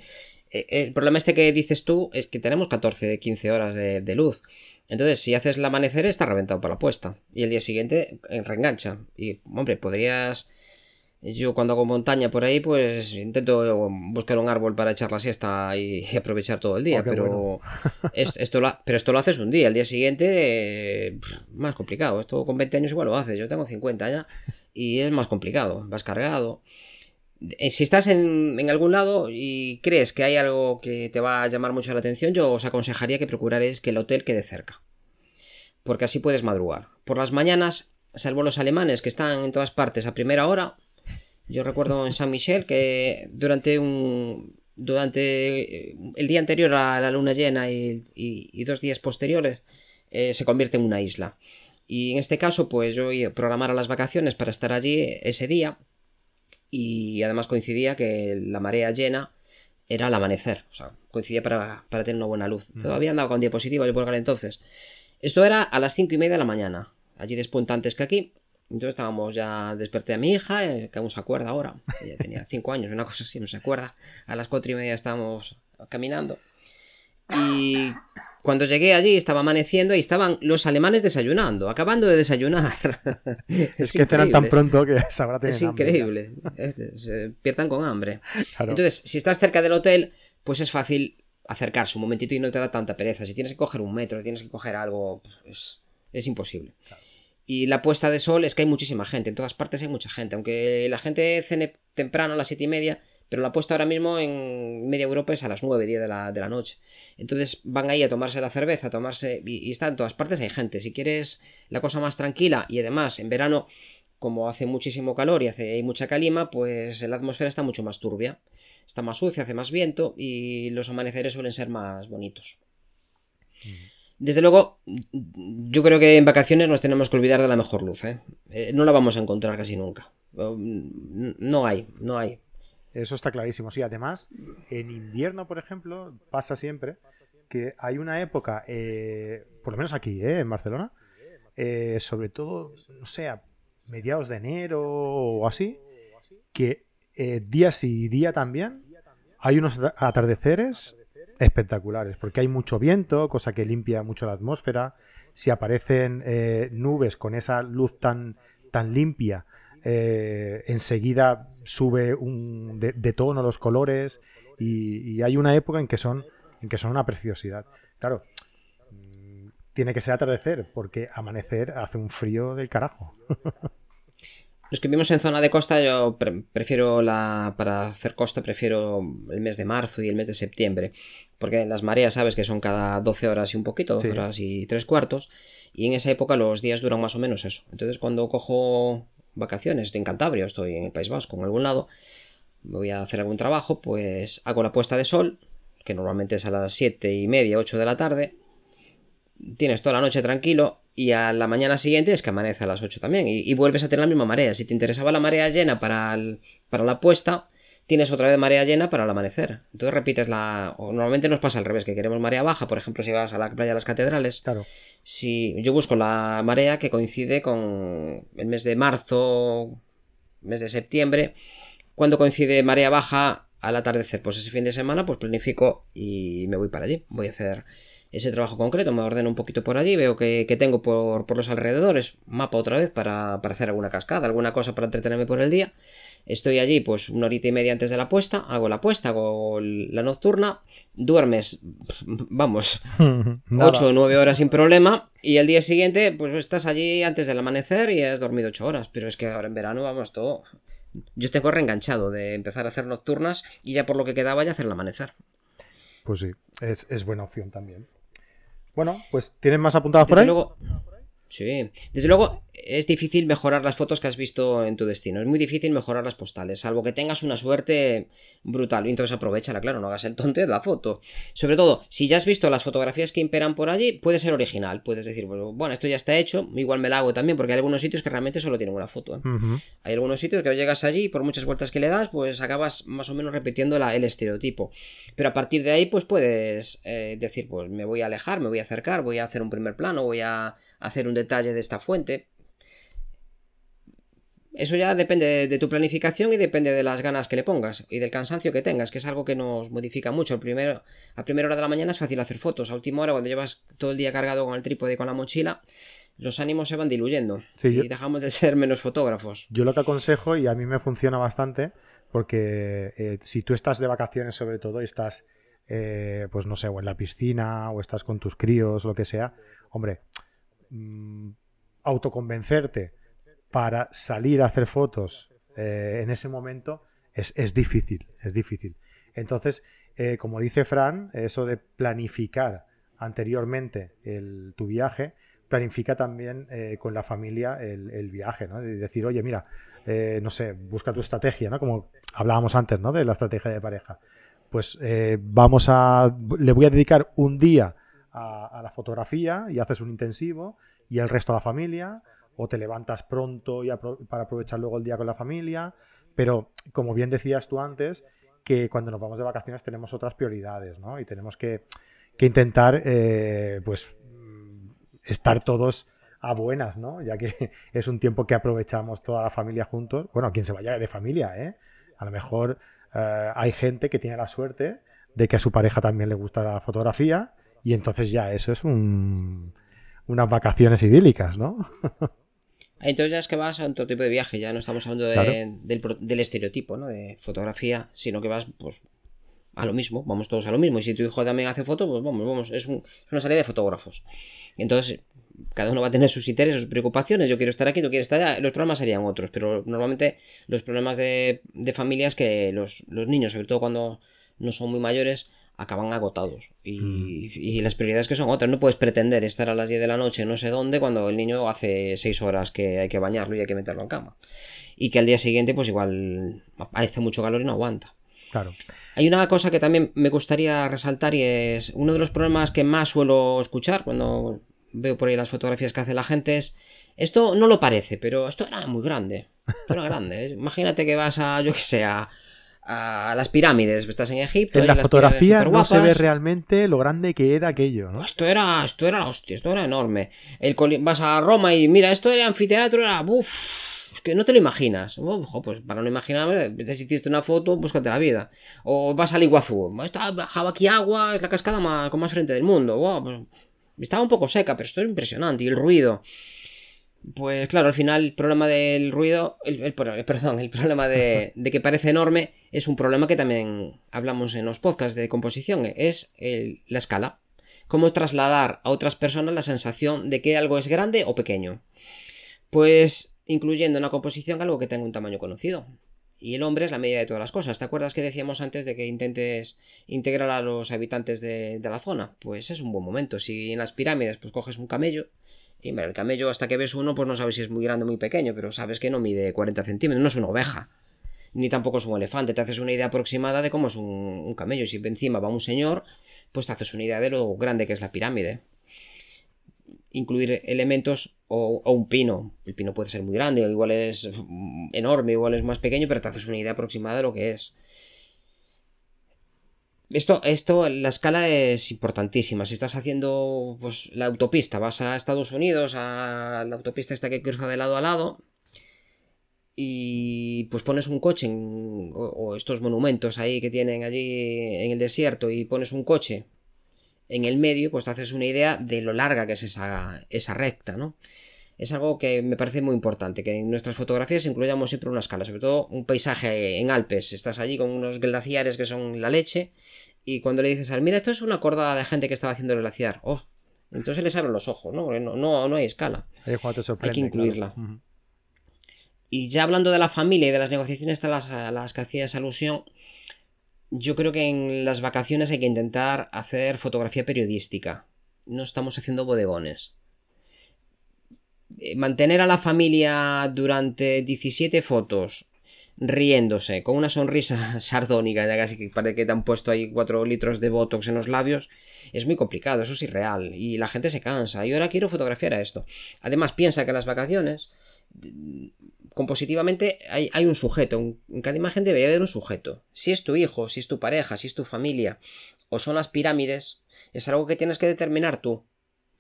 Eh, el problema este que dices tú es que tenemos 14, 15 horas de, de luz. Entonces, si haces el amanecer, está reventado para la puesta. Y el día siguiente eh, reengancha. Y, hombre, podrías yo cuando hago montaña por ahí, pues intento buscar un árbol para echar la siesta y, aprovechar todo el día, oh, pero, esto, lo, pero esto lo haces un día, el día siguiente más complicado, esto con 20 años igual lo haces, yo tengo 50 ya y es más complicado, vas cargado. Eh, si estás en, en algún lado y crees que hay algo que te va a llamar mucho la atención, yo os aconsejaría que procurares que el hotel quede cerca, porque así puedes madrugar. Por las mañanas, salvo los alemanes que están en todas partes a primera hora, yo recuerdo en San Michel que durante un durante el día anterior a la luna llena y, dos días posteriores eh, se convierte en una isla. Y en este caso, pues yo programara las vacaciones para estar allí ese día y además coincidía que la marea llena era al amanecer, o sea, coincidía para, tener una buena luz. Todavía andaba con diapositiva yo por aquel entonces. Esto era a las cinco y media de la mañana, allí despunta antes que aquí, entonces estábamos ya, desperté a mi hija, eh, que aún se acuerda ahora, ella tenía cinco años, una cosa así, no se acuerda. A las cuatro y media estábamos caminando. Y cuando llegué allí estaba amaneciendo y estaban los alemanes desayunando, acabando de desayunar. es, que cenan tan pronto que sabrá Es increíble, se pierdan con hambre. Entonces, si estás cerca del hotel, pues es fácil acercarse un momentito y no te da tanta pereza. Si tienes que coger un metro, tienes que coger algo, pues es, imposible. Y la puesta de sol es que hay muchísima gente, en todas partes hay mucha gente, aunque la gente cene temprano a las siete y media, pero la puesta ahora mismo en media Europa es a las 9, 10 de la, de la noche. Entonces van ahí a tomarse la cerveza, a tomarse... Y, está en todas partes hay gente. Si quieres la cosa más tranquila y además en verano como hace muchísimo calor y hace hay mucha calima, pues la atmósfera está mucho más turbia, está más sucia, hace más viento y los amaneceres suelen ser más bonitos. Desde luego, yo creo que en vacaciones nos tenemos que olvidar de la mejor luz. ¿eh? Eh, no la vamos a encontrar casi nunca. No hay, no hay. Eso está clarísimo. Sí, además, en invierno, por ejemplo, pasa siempre que hay una época, eh, por lo menos aquí, en Barcelona, sobre todo, no sé, mediados de enero o así, que día sí y día también hay unos atardeceres espectaculares, porque hay mucho viento, cosa que limpia mucho la atmósfera. Si aparecen eh, nubes con esa luz tan, tan limpia, eh, enseguida sube un, de, tono los colores y, hay una época en que son en que son una preciosidad. Claro, mm, tiene que ser atardecer, porque amanecer hace un frío del carajo. Los que vivimos en zona de costa, yo prefiero la. Para hacer costa, prefiero el mes de marzo y el mes de septiembre. Porque las mareas, sabes que son cada 12 horas y un poquito, 12 horas y tres cuartos. Y en esa época los días duran más o menos eso. Entonces, cuando cojo vacaciones, estoy en Cantabria, estoy en el País Vasco, en algún lado, me voy a hacer algún trabajo, pues hago la puesta de sol, que normalmente es a las 7 y media, 8 de la tarde. Tienes toda la noche tranquilo y a la mañana siguiente es que amanece a las 8 también y, vuelves a tener la misma marea. Si te interesaba la marea llena para, para la puesta, tienes otra vez marea llena para el amanecer. Entonces repites la... O normalmente nos pasa al revés, que queremos marea baja, por ejemplo, si vas a la playa de las catedrales. Claro. Si yo busco la marea que coincide con el mes de marzo, mes de septiembre, cuando coincide marea baja al atardecer, pues ese fin de semana, pues planifico y me voy para allí. Voy a hacer ese trabajo concreto, me ordeno un poquito por allí, veo que, tengo por, los alrededores, mapa otra vez para, hacer alguna cascada, alguna cosa para entretenerme por el día. Estoy allí pues una horita y media antes de la puesta, hago la puesta, hago la nocturna, duermes, vamos, 8 o 9 horas sin problema y el día siguiente pues estás allí antes del amanecer y has dormido 8 horas, pero es que ahora en verano vamos todo... Yo tengo reenganchado de empezar a hacer nocturnas y ya por lo que quedaba ya hacer el amanecer. Pues sí, es, es buena opción también. Bueno, pues ¿tienen más apuntadas por ahí? Luego, sí, desde luego es difícil mejorar las fotos que has visto en tu destino. Es muy difícil mejorar las postales, salvo que tengas una suerte brutal. Y entonces aprovechala, claro, no hagas el tonte de la foto. Sobre todo, si ya has visto las fotografías que imperan por allí, puede ser original. Puedes decir, bueno, esto ya está hecho, igual me la hago también, porque hay algunos sitios que realmente solo tienen una foto. ¿eh? Hay algunos sitios que llegas allí y por muchas vueltas que le das, pues acabas más o menos repitiendo el estereotipo. Pero a partir de ahí, pues puedes eh, decir, pues me voy a alejar, me voy a acercar, voy a hacer un primer plano, voy a hacer un detalle de esta fuente eso ya depende de tu planificación y depende de las ganas que le pongas y del cansancio que tengas, que es algo que nos modifica mucho. El primero, a primera hora de la mañana es fácil hacer fotos, a última hora cuando llevas todo el día cargado con el trípode y con la mochila, los ánimos se van diluyendo y dejamos de ser menos fotógrafos. Yo lo que aconsejo, y a mí me funciona bastante, porque eh, si tú estás de vacaciones sobre todo y estás, eh, pues no sé, o en la piscina o estás con tus críos, lo que sea, hombre, mmm, autoconvencerte para salir a hacer fotos eh, en ese momento es, difícil, es difícil. Entonces, eh, como dice Fran, eso de planificar anteriormente el, tu viaje, planifica también eh, con la familia el, viaje, ¿no? De decir, oye, mira, no sé, busca tu estrategia, ¿no? Como hablábamos antes, ¿no? De la estrategia de pareja. Pues vamos a, le voy a dedicar un día a, a la fotografía y haces un intensivo y el resto a la familia o te levantas pronto y para aprovechar luego el día con la familia. Pero como bien decías tú antes, que cuando nos vamos de vacaciones tenemos otras prioridades, ¿no? Y tenemos que, intentar, eh, pues, estar todos a buenas, ¿no? Ya que es un tiempo que aprovechamos toda la familia juntos. Bueno, quien se vaya de familia, ¿eh? A lo mejor eh, hay gente que tiene la suerte de que a su pareja también le gusta la fotografía y entonces ya eso es un, unas vacaciones idílicas, ¿no? Entonces ya es que vas a otro tipo de viaje, ya no estamos hablando del, estereotipo, ¿no? De fotografía, sino que vas, pues, a lo mismo, vamos todos a lo mismo. Y si tu hijo también hace fotos, pues vamos, vamos, es, una salida de fotógrafos. Entonces, cada uno va a tener sus intereses, sus preocupaciones. Yo quiero estar aquí, tú quieres estar allá. Los problemas serían otros, pero normalmente los problemas de, de familias que los, los niños, sobre todo cuando no son muy mayores, acaban agotados. Mm. Y, y las prioridades que son otras. No puedes pretender estar a las 10 de la noche no sé dónde cuando el niño hace 6 horas que hay que bañarlo y hay que meterlo en cama. Y que al día siguiente, pues igual hace mucho calor y no aguanta. Claro. Hay una cosa que también me gustaría resaltar y es uno de los problemas que más suelo escuchar cuando veo por ahí las fotografías que hace la gente es esto no lo parece, pero esto era muy grande. Esto era grande. Imagínate que vas a, yo que sé, a, a las pirámides, estás en Egipto. En la fotografía no se ve realmente lo grande que era aquello, ¿no? Esto era, esto era hostia, esto era enorme. El vas a Roma y mira, esto era anfiteatro, era uff, que no te lo imaginas. Uf, jo, pues para no imaginarme, si hiciste una foto, búscate la vida. O vas al Iguazú, está bajaba aquí agua, es la cascada más, con más frente del mundo. Wow, pues, estaba un poco seca, pero esto es impresionante. Y el ruido. Pues claro, al final el problema del ruido, el, el- perdón, el problema de, de que parece enorme es un problema que también hablamos en los podcasts de composición, es el- la escala. Cómo trasladar a otras personas la sensación de que algo es grande o pequeño. Pues incluyendo en la composición algo que tenga un tamaño conocido. Y el hombre es la medida de todas las cosas. ¿Te acuerdas que decíamos antes de que intentes integrar a los habitantes de, de la zona? Pues es un buen momento. Si en las pirámides pues coges un camello, y el camello hasta que ves uno pues no sabes si es muy grande o muy pequeño, pero sabes que no mide 40 centímetros, no es una oveja. Ni tampoco es un elefante, te haces una idea aproximada de cómo es un, un camello. Y si encima va un señor, pues te haces una idea de lo grande que es la pirámide incluir elementos o, o, un pino. El pino puede ser muy grande, igual es enorme, igual es más pequeño, pero te haces una idea aproximada de lo que es. Esto, esto, la escala es importantísima. Si estás haciendo pues, la autopista, vas a Estados Unidos, a la autopista esta que cruza de lado a lado, y pues pones un coche en, o, o estos monumentos ahí que tienen allí en el desierto y pones un coche en el medio, pues te haces una idea de lo larga que es esa, esa recta, ¿no? Es algo que me parece muy importante, que en nuestras fotografías incluyamos siempre una escala, sobre todo un paisaje en Alpes. Estás allí con unos glaciares que son la leche, y cuando le dices al mira, esto es una cordada de gente que estaba haciendo el glaciar, oh, entonces les abren los ojos, ¿no? No, no, no hay escala. Hay que incluirla. claro. Y ya hablando de la familia y de las negociaciones a las, a las que hacías alusión, yo creo que en las vacaciones hay que intentar hacer fotografía periodística. No estamos haciendo bodegones. Eh, Mantener a la familia durante 17 fotos riéndose, con una sonrisa sardónica, ya casi que parece que te han puesto ahí 4 litros de botox en los labios, es muy complicado, eso es irreal. Y la gente se cansa. Y ahora quiero fotografiar a esto. Además, piensa que en las vacaciones compositivamente hay, hay un sujeto, en cada imagen debería haber un sujeto. Si es tu hijo, si es tu pareja, si es tu familia, o son las pirámides, es algo que tienes que determinar tú.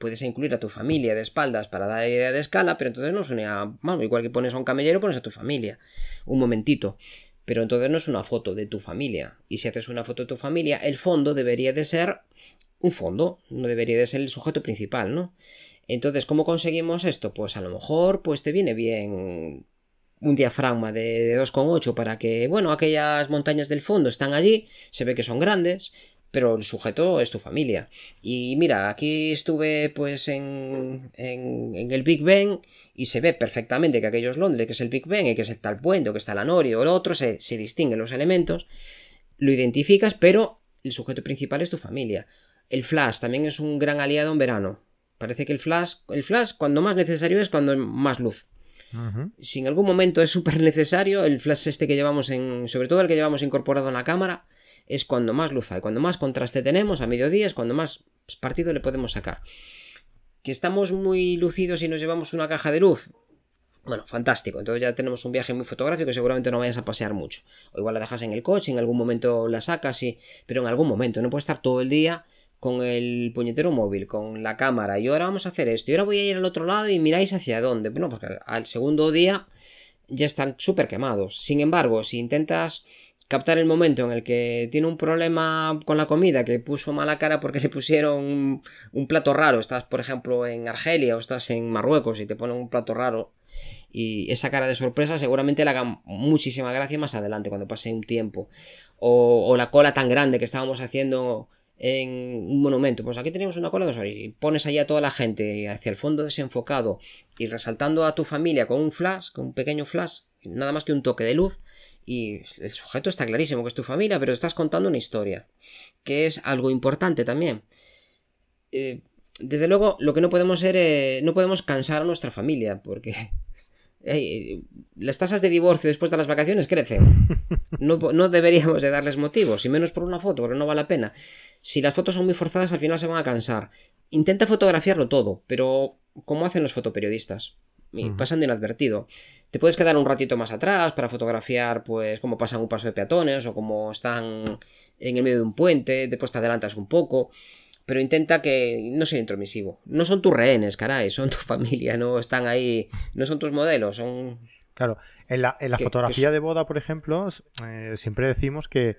Puedes incluir a tu familia de espaldas para dar idea de escala, pero entonces no suena bueno, igual que pones a un camellero, pones a tu familia. Un momentito. Pero entonces no es una foto de tu familia. Y si haces una foto de tu familia, el fondo debería de ser un fondo, no debería de ser el sujeto principal, ¿no? Entonces, ¿cómo conseguimos esto? Pues a lo mejor pues te viene bien un diafragma de 2,8 para que, bueno, aquellas montañas del fondo están allí, se ve que son grandes, pero el sujeto es tu familia. Y mira, aquí estuve pues en, en, en el Big Ben y se ve perfectamente que aquello es Londres, que es el Big Ben y que es el tal puente, o que está la Noria o el otro, se, se distinguen los elementos, lo identificas, pero el sujeto principal es tu familia. El flash también es un gran aliado en verano. Parece que el flash, el flash cuando más necesario es cuando hay más luz si en algún momento es súper necesario, el flash este que llevamos en. sobre todo el que llevamos incorporado en la cámara, es cuando más luz hay, cuando más contraste tenemos, a mediodía es cuando más partido le podemos sacar. Que estamos muy lucidos y nos llevamos una caja de luz. Bueno, fantástico. Entonces ya tenemos un viaje muy fotográfico y seguramente no vayas a pasear mucho. O igual la dejas en el coche, en algún momento la sacas, y... pero en algún momento. No puedes estar todo el día con el puñetero móvil, con la cámara. Y ahora vamos a hacer esto. Y ahora voy a ir al otro lado y miráis hacia dónde. Bueno, porque al segundo día ya están súper quemados. Sin embargo, si intentas captar el momento en el que tiene un problema con la comida, que puso mala cara porque le pusieron un, plato raro, estás por ejemplo en Argelia o estás en Marruecos y te ponen un plato raro, y esa cara de sorpresa seguramente le haga muchísima gracia más adelante cuando pase un tiempo. O, o la cola tan grande que estábamos haciendo en un monumento. Pues aquí tenemos una cola de dos horas y pones allá a toda la gente hacia el fondo desenfocado y resaltando a tu familia con un flash, con un pequeño flash, nada más que un toque de luz y el sujeto está clarísimo que es tu familia, pero estás contando una historia. que es algo importante también. Eh, desde luego, lo que no podemos ser, eh, no podemos cansar a nuestra familia, porque las tasas de divorcio después de las vacaciones crecen. No, no, deberíamos de darles motivos, y menos por una foto, porque no vale la pena. Si las fotos son muy forzadas, al final se van a cansar. Intenta fotografiarlo todo, pero como hacen los fotoperiodistas. Y pasan de inadvertido. Te puedes quedar un ratito más atrás para fotografiar, pues, cómo pasan un paso de peatones o cómo están en el medio de un puente, después te adelantas un poco pero intenta que no sea intromisivo. No son tus rehenes, caray, son tu familia, no están ahí, no son tus modelos, son... Claro, en la, fotografía de boda, por ejemplo, eh, siempre decimos que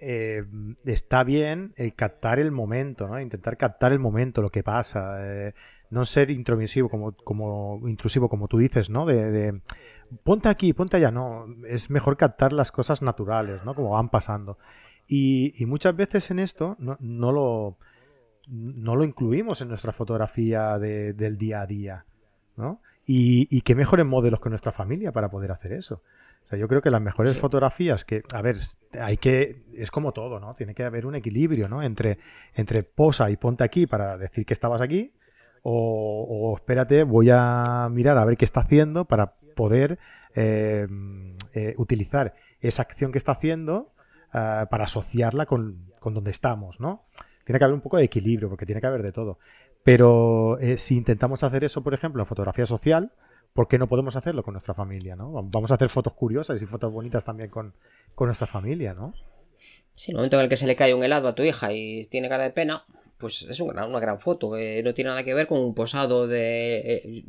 eh, está bien el captar el momento, ¿no? Intentar captar el momento, lo que pasa, eh, no ser intromisivo, como, como intrusivo, como tú dices, ¿no? De, ponte aquí, ponte allá, no, es mejor captar las cosas naturales, ¿no? Como van pasando. Y, muchas veces en esto no, no lo no lo incluimos en nuestra fotografía del día a día, ¿no? Y, qué mejores modelos que nuestra familia para poder hacer eso. O sea, yo creo que las mejores fotografías que, a ver, hay que, es como todo, ¿no? Tiene que haber un equilibrio, ¿no? Entre, entre posa y ponte aquí para decir que estabas aquí, o, espérate, voy a mirar a ver qué está haciendo para poder eh, eh, utilizar esa acción que está haciendo eh, para asociarla con, con donde estamos, ¿no? tiene que haber un poco de equilibrio, porque tiene que haber de todo. Pero eh, si intentamos hacer eso, por ejemplo, en fotografía social, ¿por qué no podemos hacerlo con nuestra familia? ¿no? Vamos a hacer fotos curiosas y fotos bonitas también con, nuestra familia, ¿no? Sí, el momento en el que se le cae un helado a tu hija y tiene cara de pena, pues es una, gran foto, que no tiene nada que ver con un posado de... Eh,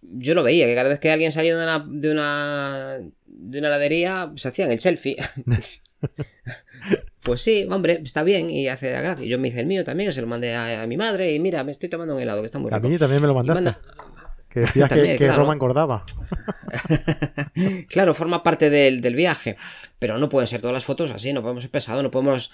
yo lo veía, que cada vez que alguien salía de una, de una, de una heladería, se hacían el selfie. pues sí, hombre, está bien y hace la gracia. Yo me hice el mío también, se lo mandé a, mi madre y mira, me estoy tomando un helado que está muy rico. A mí también me lo mandaste. Que decías que, Roma engordaba. claro, forma parte del, del, viaje. Pero no pueden ser todas las fotos así, no podemos ser pesados, no podemos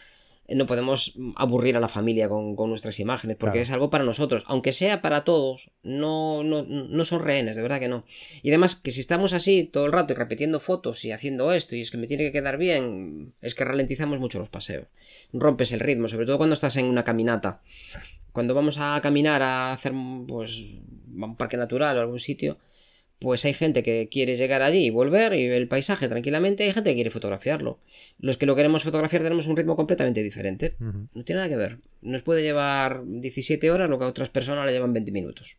no podemos aburrir a la familia con, nuestras imágenes, porque es algo para nosotros. Aunque sea para todos, no, no, no, son rehenes, de verdad que no. Y además, que si estamos así todo el rato y repitiendo fotos y haciendo esto, y es que me tiene que quedar bien, es que ralentizamos mucho los paseos. Rompes el ritmo, sobre todo cuando estás en una caminata. Cuando vamos a caminar a hacer pues, un parque natural o algún sitio, pues hay gente que quiere llegar allí y volver y ver el paisaje tranquilamente, hay gente que quiere fotografiarlo. Los que lo queremos fotografiar tenemos un ritmo completamente diferente. No tiene nada que ver. Nos puede llevar 17 horas lo que a otras personas le llevan 20 minutos.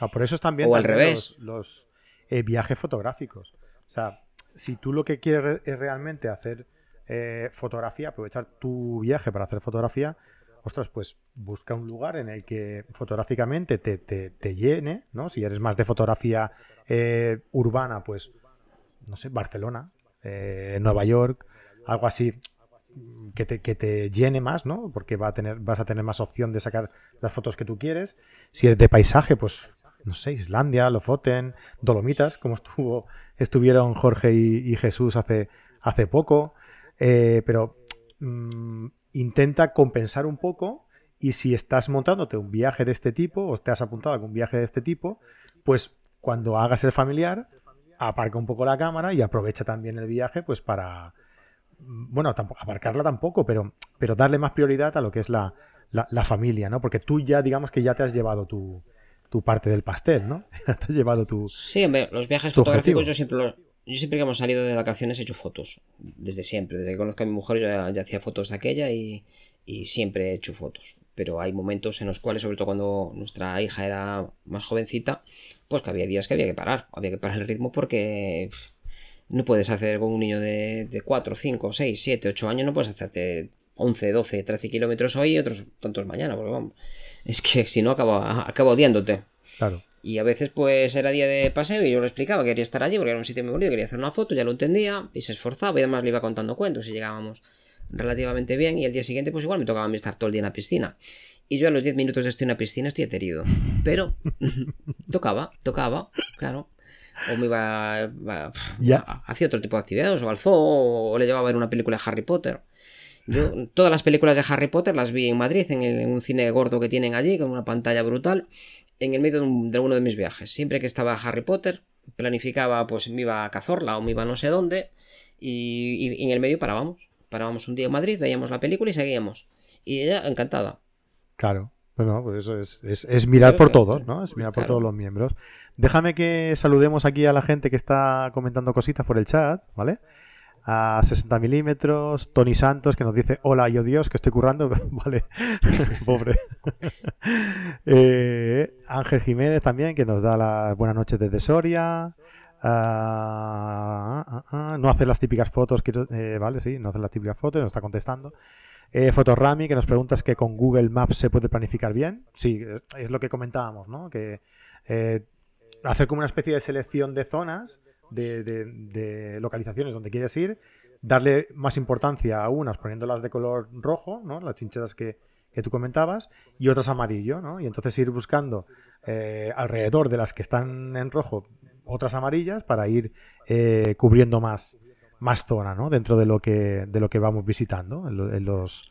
Ah, por eso bien o al revés. los, eh, viajes fotográficos. O sea, si tú lo que quieres es realmente hacer eh, fotografía, aprovechar tu viaje para hacer fotografía, ostras, pues busca un lugar en el que fotográficamente te, te, llene, ¿no? Si eres más de fotografía eh, urbana, pues, no sé, Barcelona, eh, Nueva York, algo así que te, que te llene más, ¿no? Porque va a tener, vas a tener más opción de sacar las fotos que tú quieres. Si eres de paisaje, pues, no sé, Islandia, Lofoten, Dolomitas, como estuvo, estuvieron Jorge y, Jesús hace, hace poco. Eh, pero mm, intenta compensar un poco y si estás montándote un viaje de este tipo o te has apuntado a algún viaje de este tipo, pues cuando hagas el familiar, aparca un poco la cámara y aprovecha también el viaje pues para, bueno, tampoco, aparcarla tampoco, pero, pero darle más prioridad a lo que es la, la, familia, ¿no? Porque tú ya, digamos que ya te has llevado tu, tu parte del pastel, ¿no? te has llevado tu... Sí, los viajes fotográficos yo siempre los, yo siempre que hemos salido de vacaciones he hecho fotos. Desde siempre. Desde que conozco a mi mujer ya, ya hacía fotos de aquella y, y, siempre he hecho fotos. Pero hay momentos en los cuales, sobre todo cuando nuestra hija era más jovencita, pues que había días que había que parar. Había que parar el ritmo porque no puedes hacer con un niño de, de 4, 5, 6, 7, 8 años, no puedes hacerte 11, 12, 13 kilómetros hoy y otros tantos mañana. Porque vamos, es que si no acaba, acaba odiándote. Claro. Y a veces pues era día de paseo y yo lo explicaba, quería estar allí porque era un sitio muy bonito, quería hacer una foto, ya lo entendía y se esforzaba y además le iba contando cuentos y llegábamos relativamente bien y el día siguiente pues igual me tocaba a mí estar todo el día en la piscina. Y yo a los 10 minutos de estoy en la piscina estoy aterido. Pero tocaba, tocaba, claro. O me iba, hacía otro tipo de actividades, o al zoo, o le llevaba a ver una película de Harry Potter. Yo todas las películas de Harry Potter las vi en Madrid, en, en un cine gordo que tienen allí, con una pantalla brutal en el medio de, uno de mis viajes. Siempre que estaba Harry Potter, planificaba, pues me iba a Cazorla o me iba a no sé dónde, y, en el medio parábamos. parábamos un día en Madrid, veíamos la película y seguíamos. Y ella encantada. Claro. Bueno, pues eso es, es, es mirar por todos. ¿no? Es mirar por Claro. todos los miembros. Déjame que saludemos aquí a la gente que está comentando cositas por el chat, ¿vale? A 60 milímetros, Tony Santos que nos dice, hola, yo Dios, que estoy currando, vale, pobre. Eh, Ángel Jiménez también, que nos da las buenas noches desde Soria. Ah, ah, ah, no hace las típicas fotos, quiero- eh, vale, sí, no hace las típicas fotos, nos está contestando. Eh, Fotorami, que nos pregunta es que con Google Maps se puede planificar bien. Sí, eh, es lo que comentábamos, ¿no? Que eh, hacer como una especie de selección de zonas, de, de- de localizaciones donde quieres ir, darle más importancia a unas poniéndolas de color rojo, ¿no? Las chinchetas que, que tú comentabas, y otras amarillo, ¿no? Y entonces ir buscando eh, alrededor de las que están en rojo otras amarillas para ir eh, cubriendo más, más zona, ¿no? Dentro de lo que, de lo que vamos visitando en, lo- en los...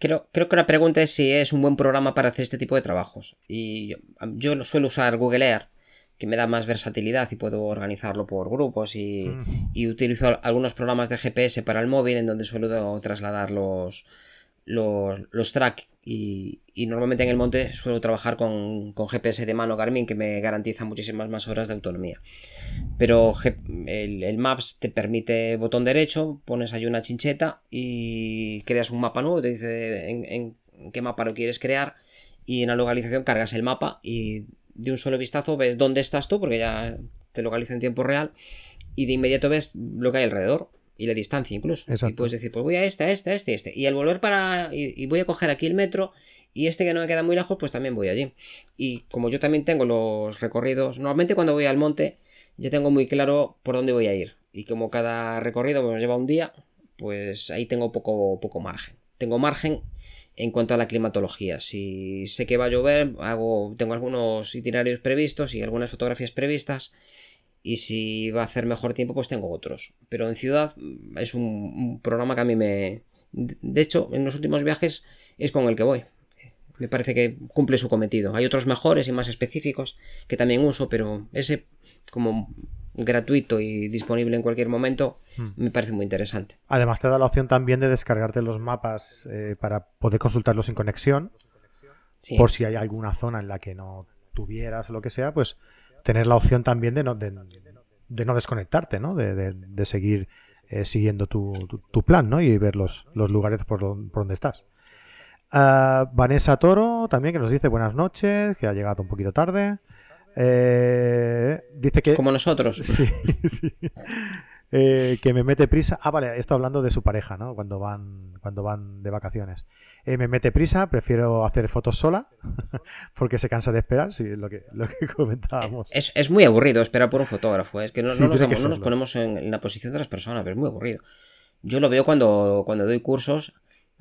Creo, creo que la pregunta es si es un buen programa para hacer este tipo de trabajos. Y yo, yo lo suelo usar Google Earth, que me da más versatilidad y puedo organizarlo por grupos y, Mm. y utilizo algunos programas de GPS para el móvil en donde suelo trasladar los, los, los track y, normalmente en el monte suelo trabajar con, con GPS de mano Garmin que me garantiza muchísimas más horas de autonomía. Pero el, Maps te permite botón derecho, pones ahí una chincheta y creas un mapa nuevo, te dice en- en qué mapa lo quieres crear y en la localización cargas el mapa y de un solo vistazo ves dónde estás tú porque ya te localiza en tiempo real y de inmediato ves lo que hay alrededor y la distancia incluso. Exacto. Y puedes decir, pues voy a este, a este, a este, a este. Y al volver para... Y, y voy a coger aquí el metro y este que no me queda muy lejos, pues también voy allí. Y como yo también tengo los recorridos, normalmente cuando voy al monte ya tengo muy claro por dónde voy a ir. Y como cada recorrido me lleva un día, pues ahí tengo poco, poco margen. Tengo margen en cuanto a la climatología. Si sé que va a llover, hago, tengo algunos itinerarios previstos y algunas fotografías previstas. Y si va a hacer mejor tiempo, pues tengo otros. Pero en ciudad mm, es un, un programa que a mí me... De hecho, en los últimos viajes es con el que voy. Me parece que cumple su cometido. Hay otros mejores y más específicos que también uso, pero ese como gratuito y disponible en cualquier momento Hmm. me parece muy interesante. Además te da la opción también de descargarte los mapas eh, para poder consultarlos sin conexión, Sí. por si hay alguna zona en la que no tuvieras o lo que sea, pues tener la opción también de no, de, de no desconectarte, ¿no? De, de- de seguir eh, siguiendo tu, tu- tu plan, ¿no? Y ver los, los lugares por, por donde estás. Ah, Vanessa Toro también que nos dice buenas noches, que ha llegado un poquito tarde. Eh, dice que... Como nosotros. Sí, sí. Eh, que me mete prisa. Ah, vale, esto hablando de su pareja, ¿no? Cuando van, cuando van de vacaciones. Eh, me mete prisa, prefiero hacer fotos sola, porque se cansa de esperar, sí, es lo que, lo que comentábamos. Es, es muy aburrido esperar por un fotógrafo. ¿eh? Es que no, Sí, no nos, que no ponemos en, en la posición de las personas, pero es muy aburrido. Yo lo veo cuando, cuando doy cursos,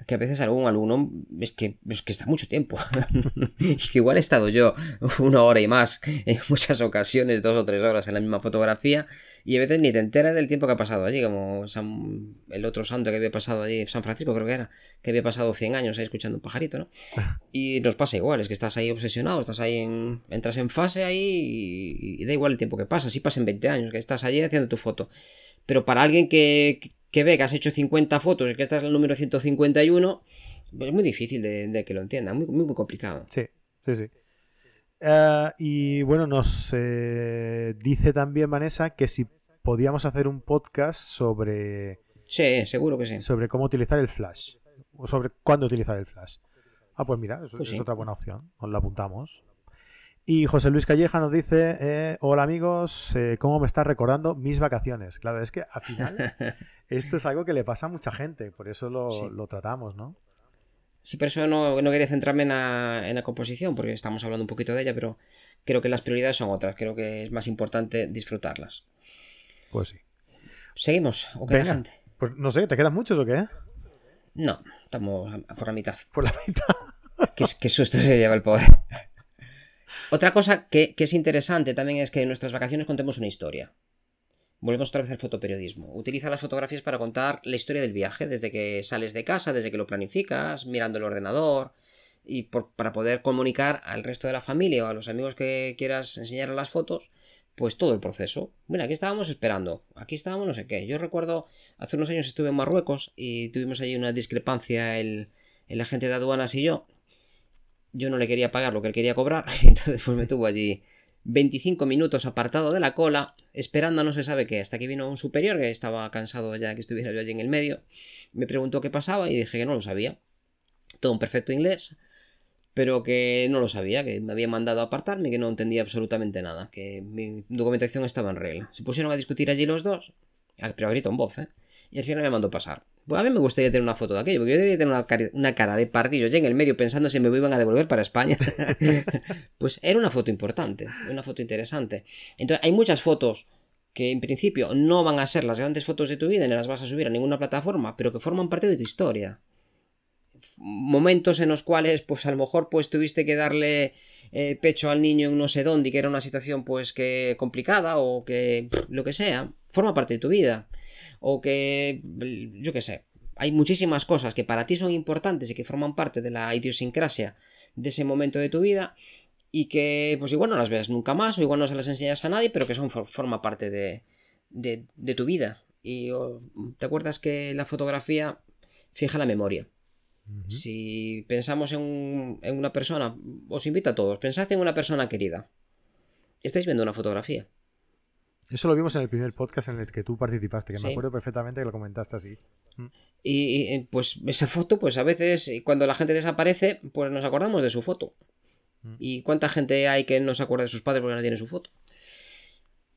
que a veces algún alumno es que, es que está mucho tiempo. y que igual he estado yo una hora y más en muchas ocasiones, dos o tres horas en la misma fotografía, y a veces ni te enteras del tiempo que ha pasado allí, como San- el otro santo que había pasado allí, San Francisco creo que era, que había pasado 100 años ahí escuchando un pajarito, ¿no? Y nos pasa igual, es que estás ahí obsesionado, estás ahí en. entras en fase ahí y, y da igual el tiempo que pasa, si pasen 20 años, que estás allí haciendo tu foto. Pero para alguien que, que ve que has hecho 50 fotos y que estás en el número 151, pues es muy difícil de, de que lo entienda, muy, muy, muy complicado. Sí, sí, sí. Eh, y bueno, nos eh, dice también Vanessa que si podíamos hacer un podcast sobre, Sí, seguro que sí. sobre cómo utilizar el flash, o sobre cuándo utilizar el flash. Ah, pues mira, eso Pues es sí. otra buena opción, nos la apuntamos. Y José Luis Calleja nos dice, eh, hola amigos, eh, ¿cómo me estás recordando mis vacaciones? Claro, es que al final esto es algo que le pasa a mucha gente, por eso lo, Sí. lo tratamos, ¿no? Sí, por eso no, no quería centrarme en la, en la composición, porque estamos hablando un poquito de ella, pero creo que las prioridades son otras, creo que es más importante disfrutarlas. Pues sí. ¿Seguimos? ¿O queda Venga. gente? Pues no sé, ¿te quedan muchos o qué? No, estamos a- por la mitad. Por la mitad. Qué, qué susto se lleva el pobre. Otra cosa que, que es interesante también es que en nuestras vacaciones contemos una historia. Volvemos otra vez al fotoperiodismo. Utiliza las fotografías para contar la historia del viaje, desde que sales de casa, desde que lo planificas, mirando el ordenador, y por- para poder comunicar al resto de la familia o a los amigos que quieras enseñar las fotos, pues todo el proceso. Mira, aquí estábamos esperando, aquí estábamos no sé qué. Yo recuerdo, hace unos años estuve en Marruecos y tuvimos ahí una discrepancia el, el agente de aduanas y yo. Yo no le quería pagar lo que él quería cobrar, y entonces pues me tuvo allí 25 minutos apartado de la cola, esperando no se sabe qué, hasta que vino un superior que estaba cansado ya que estuviera yo allí en el medio, me preguntó qué pasaba y dije que no lo sabía. Todo un perfecto inglés pero que no lo sabía, que me había mandado a apartarme, que no entendía absolutamente nada, que mi documentación estaba en regla. Se pusieron a discutir allí los dos, pero a grito en voz, ¿eh? Y al final me mandó pasar. A mí me gustaría tener una foto de aquello, porque yo debía tener una, cara, de pardillo ya en el medio pensando si me iban a devolver para España. pues era una foto importante, una foto interesante. Entonces, hay muchas fotos que en principio no van a ser las grandes fotos de tu vida, ni las vas a subir a ninguna plataforma, pero que forman parte de tu historia momentos en los cuales pues a lo mejor pues tuviste que darle eh, pecho al niño en no sé dónde y que era una situación pues que complicada o que lo que sea, forma parte de tu vida o que yo qué sé, hay muchísimas cosas que para ti son importantes y que forman parte de la idiosincrasia de ese momento de tu vida y que pues igual no las veas nunca más o igual no se las enseñas a nadie pero que son forma parte de, de, de tu vida y te acuerdas que la fotografía fija la memoria si pensamos en, una persona, os invito a todos, pensad en una persona querida. Estáis viendo una fotografía. Eso lo vimos en el primer podcast en el que tú participaste, que me acuerdo perfectamente que lo comentaste así. Mm. Y, pues esa foto, pues a veces cuando la gente desaparece, pues nos acordamos de su foto. Mm. ¿Y cuánta gente hay que no se acuerda de sus padres porque no tiene su foto?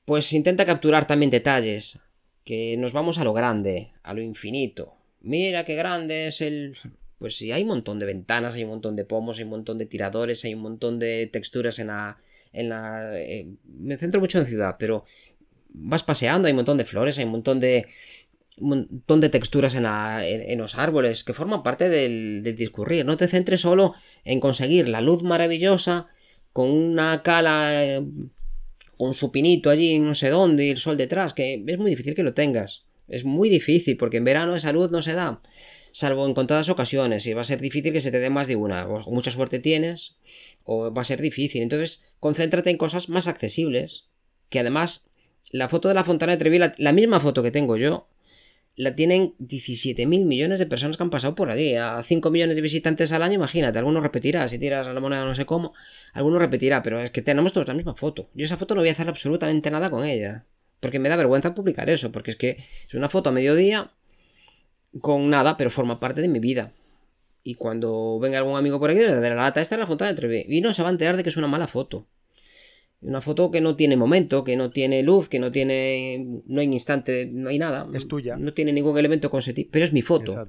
Pues intenta capturar también detalles, que nos vamos a lo grande, a lo infinito. Mira qué grande es el, pues sí, hay un montón de ventanas, hay un montón de pomos, hay un montón de tiradores, hay un montón de texturas en la... En la eh, me centro mucho en ciudad, pero vas paseando, hay un montón de flores, hay un montón de... Un montón de texturas en, en, los árboles que forman parte del, del, discurrir. No te centres solo en conseguir la luz maravillosa con una cala, eh, con su pinito allí, no sé dónde, y el sol detrás, que es muy difícil que lo tengas. Es muy difícil porque en verano esa luz no se da salvo en contadas ocasiones, y va a ser difícil que se te dé más de una, o mucha suerte tienes, o va a ser difícil. Entonces, concéntrate en cosas más accesibles, que además, la foto de la Fontana de Trevi, la, misma foto que tengo yo, la tienen 17.000 millones de personas que han pasado por allí. A 5 millones de visitantes al año, imagínate, alguno repetirá. Si tiras la moneda no sé cómo, alguno repetirá. Pero es que tenemos todos la misma foto. Yo esa foto no voy a hacer absolutamente nada con ella. Porque me da vergüenza publicar eso. Porque es que es una foto a mediodía con nada, pero forma parte de mi vida. Y cuando venga algún amigo por aquí, de la lata, esta es la foto de Trevi. Y no se va a enterar de que es una mala foto. Una foto que no tiene momento, que no tiene luz, que no tiene. No hay instante, no hay nada. Es tuya. No tiene ningún elemento consentido. Pero es mi foto.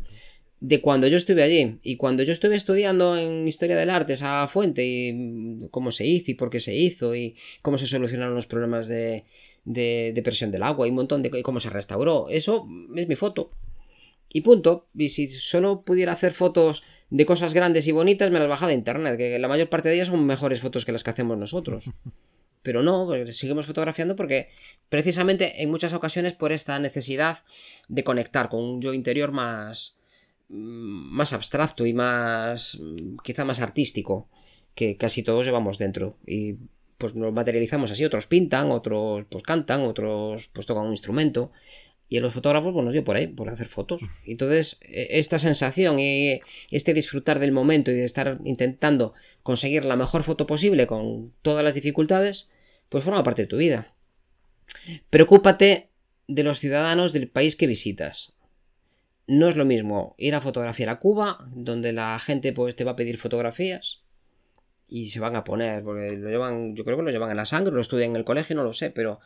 De cuando yo estuve allí. Y cuando yo estuve estudiando en Historia del Arte esa fuente, y cómo se hizo, y por qué se hizo, y cómo se solucionaron los problemas de, de, presión del agua, y un montón de. y cómo se restauró. Eso es mi foto. Y punto. Y si solo pudiera hacer fotos de cosas grandes y bonitas, me las baja de internet, que la mayor parte de ellas son mejores fotos que las que hacemos nosotros. Pero no, seguimos fotografiando porque precisamente en muchas ocasiones por esta necesidad de conectar con un yo interior más, mm, más abstracto y más, mm, quizá más artístico, que casi todos llevamos dentro. Y pues nos materializamos así, otros pintan, otros pues cantan, otros pues tocan un instrumento. Y a los fotógrafos, pues nos dio por ahí, por hacer fotos. Entonces, e, esta sensación y este disfrutar del momento y de estar intentando conseguir la mejor foto posible con todas las dificultades, pues forma parte de tu vida. Preocúpate de los ciudadanos del país que visitas. No es lo mismo ir a fotografiar a Cuba, donde la gente pues te va a pedir fotografías y se van a poner, porque lo llevan, yo creo que lo llevan en la sangre, lo estudian en el colegio, no lo sé, pero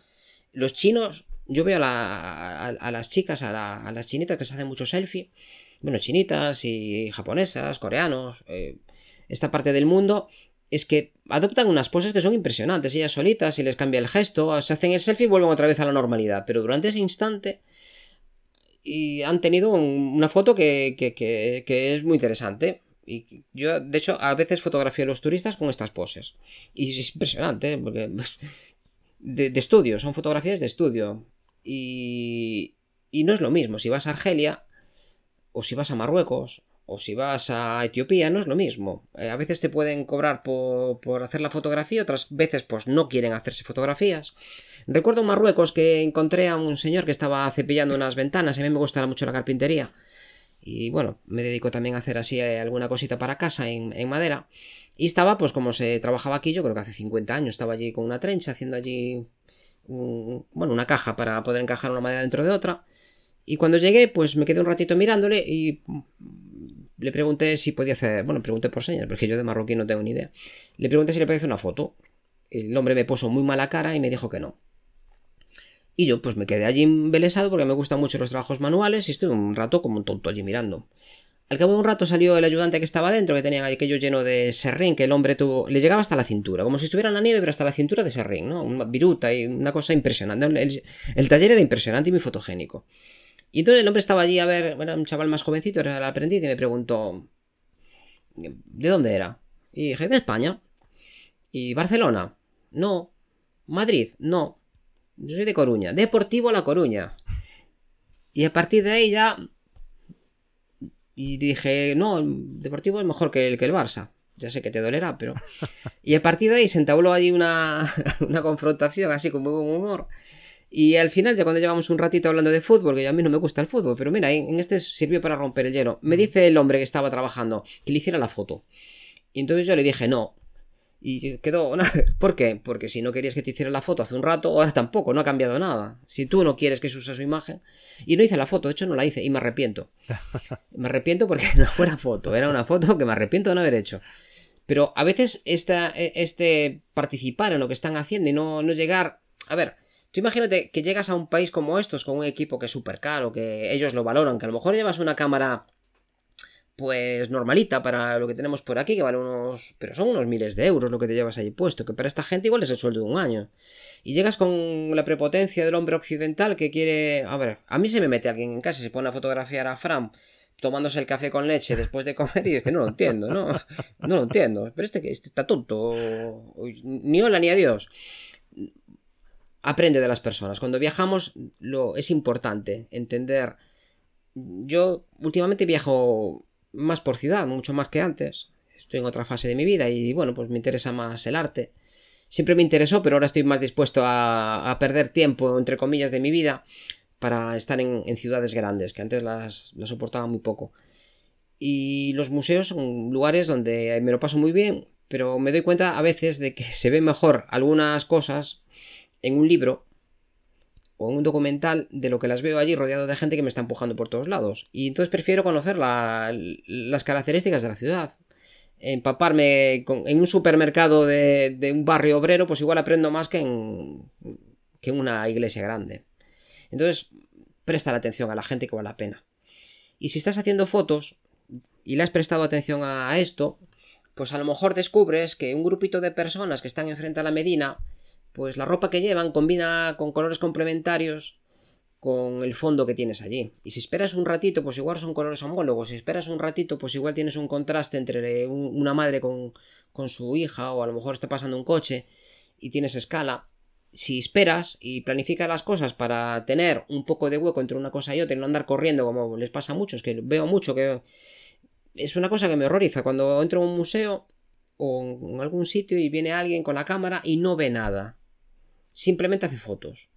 los chinos yo veo a, las chicas, a, las chinitas que se hacen mucho selfie, bueno, chinitas y japonesas, coreanos, eh, esta parte del mundo, es que adoptan unas poses que son impresionantes, ellas solitas, y les cambia el gesto, se hacen el selfie y vuelven otra vez a la normalidad, pero durante ese instante y han tenido una foto que, que, es muy interesante. Y yo, de hecho, a veces fotografío a los turistas con estas poses. Y es impresionante, porque de, estudio, son fotografías de estudio. Y, y no es lo mismo si vas a Argelia, o si vas a Marruecos, o si vas a Etiopía, no es lo mismo. Eh, a veces te pueden cobrar por, por, hacer la fotografía, otras veces pues no quieren hacerse fotografías. Recuerdo en Marruecos que encontré a un señor que estaba cepillando unas ventanas, a mí me gusta mucho la carpintería. Y bueno, me dedico también a hacer así eh, alguna cosita para casa en, en madera. Y estaba, pues como se trabajaba aquí, yo creo que hace 50 años, estaba allí con una trencha haciendo allí bueno, una caja para poder encajar una madera dentro de otra. Y cuando llegué, pues me quedé un ratito mirándole y le pregunté si podía hacer, bueno, pregunté por señas, porque yo de marroquí no tengo ni idea. Le pregunté si le podía hacer una foto. El hombre me puso muy mala cara y me dijo que no. Y yo pues me quedé allí embelesado porque me gustan mucho los trabajos manuales y estuve un rato como un tonto allí mirando. Al cabo de un rato salió el ayudante que estaba dentro, que tenía aquello lleno de serrín, que el hombre tuvo. le llegaba hasta la cintura, como si estuviera en la nieve, pero hasta la cintura de serrín, ¿no? Una viruta y una cosa impresionante. El, taller era impresionante y muy fotogénico. Y entonces el hombre estaba allí a ver, era un chaval más jovencito, era el aprendiz, y me preguntó. ¿De dónde era? Y dije, de España. ¿Y Barcelona? No. ¿Madrid? No. Yo soy de Coruña. Deportivo La Coruña. Y a partir de ahí ya y dije, no, el Deportivo es mejor que el, que el Barça. Ya sé que te dolerá, pero... Y a partir de ahí se entabló allí una, una confrontación así con muy buen humor. Y al final, ya cuando llevamos un ratito hablando de fútbol, que a mí no me gusta el fútbol, pero mira, en este sirvió para romper el hielo. Me dice el hombre que estaba trabajando que le hiciera la foto. Y entonces yo le dije, no, y quedó. ¿Por qué? Porque si no querías que te hiciera la foto hace un rato, ahora tampoco, no ha cambiado nada. Si tú no quieres que se use su imagen. Y no hice la foto, de hecho no la hice y me arrepiento. Me arrepiento porque no fuera foto, era una foto que me arrepiento de no haber hecho. Pero a veces esta, e, este participar en lo que están haciendo y no, no llegar. A ver, tú imagínate que llegas a un país como estos con un equipo que es súper caro, que ellos lo valoran, que a lo mejor llevas una cámara pues normalita para lo que tenemos por aquí, que vale unos... pero son unos miles de euros lo que te llevas ahí puesto, que para esta gente igual es el sueldo de un año. Y llegas con la prepotencia del hombre occidental que quiere... A ver, a mí se me mete alguien en casa y se pone a fotografiar a Fran tomándose el café con leche después de comer y es que no lo entiendo, ¿no? No lo entiendo. Pero este que este está tonto. Ni hola ni adiós. Aprende de las personas. Cuando viajamos lo es importante entender. Yo últimamente viajo más por ciudad, mucho más que antes. Estoy en otra fase de mi vida y bueno, pues me interesa más el arte. Siempre me interesó, pero ahora estoy más dispuesto a, perder tiempo, entre comillas, de mi vida para estar en, ciudades grandes, que antes las, las soportaba muy poco. Y los museos son lugares donde me lo paso muy bien, pero me doy cuenta a veces de que se ven mejor algunas cosas en un libro o un documental de lo que las veo allí rodeado de gente que me está empujando por todos lados. Y entonces prefiero conocer las características de la ciudad. Empaparme en un supermercado de, un barrio obrero, pues igual aprendo más que en, que en una iglesia grande. Entonces, presta la atención a la gente que vale la pena. Y si estás haciendo fotos y le has prestado atención a esto, pues a lo mejor descubres que un grupito de personas que están enfrente a la Medina pues la ropa que llevan combina con colores complementarios con el fondo que tienes allí. Y si esperas un ratito, pues igual son colores homólogos. Si esperas un ratito, pues igual tienes un contraste entre una madre con, con su hija o a lo mejor está pasando un coche y tienes escala. Si esperas y planificas las cosas para tener un poco de hueco entre una cosa y otra y no andar corriendo como les pasa a muchos, que veo mucho que es una cosa que me horroriza. Cuando entro a un museo o en algún sitio y viene alguien con la cámara y no ve nada simplemente hace fotos.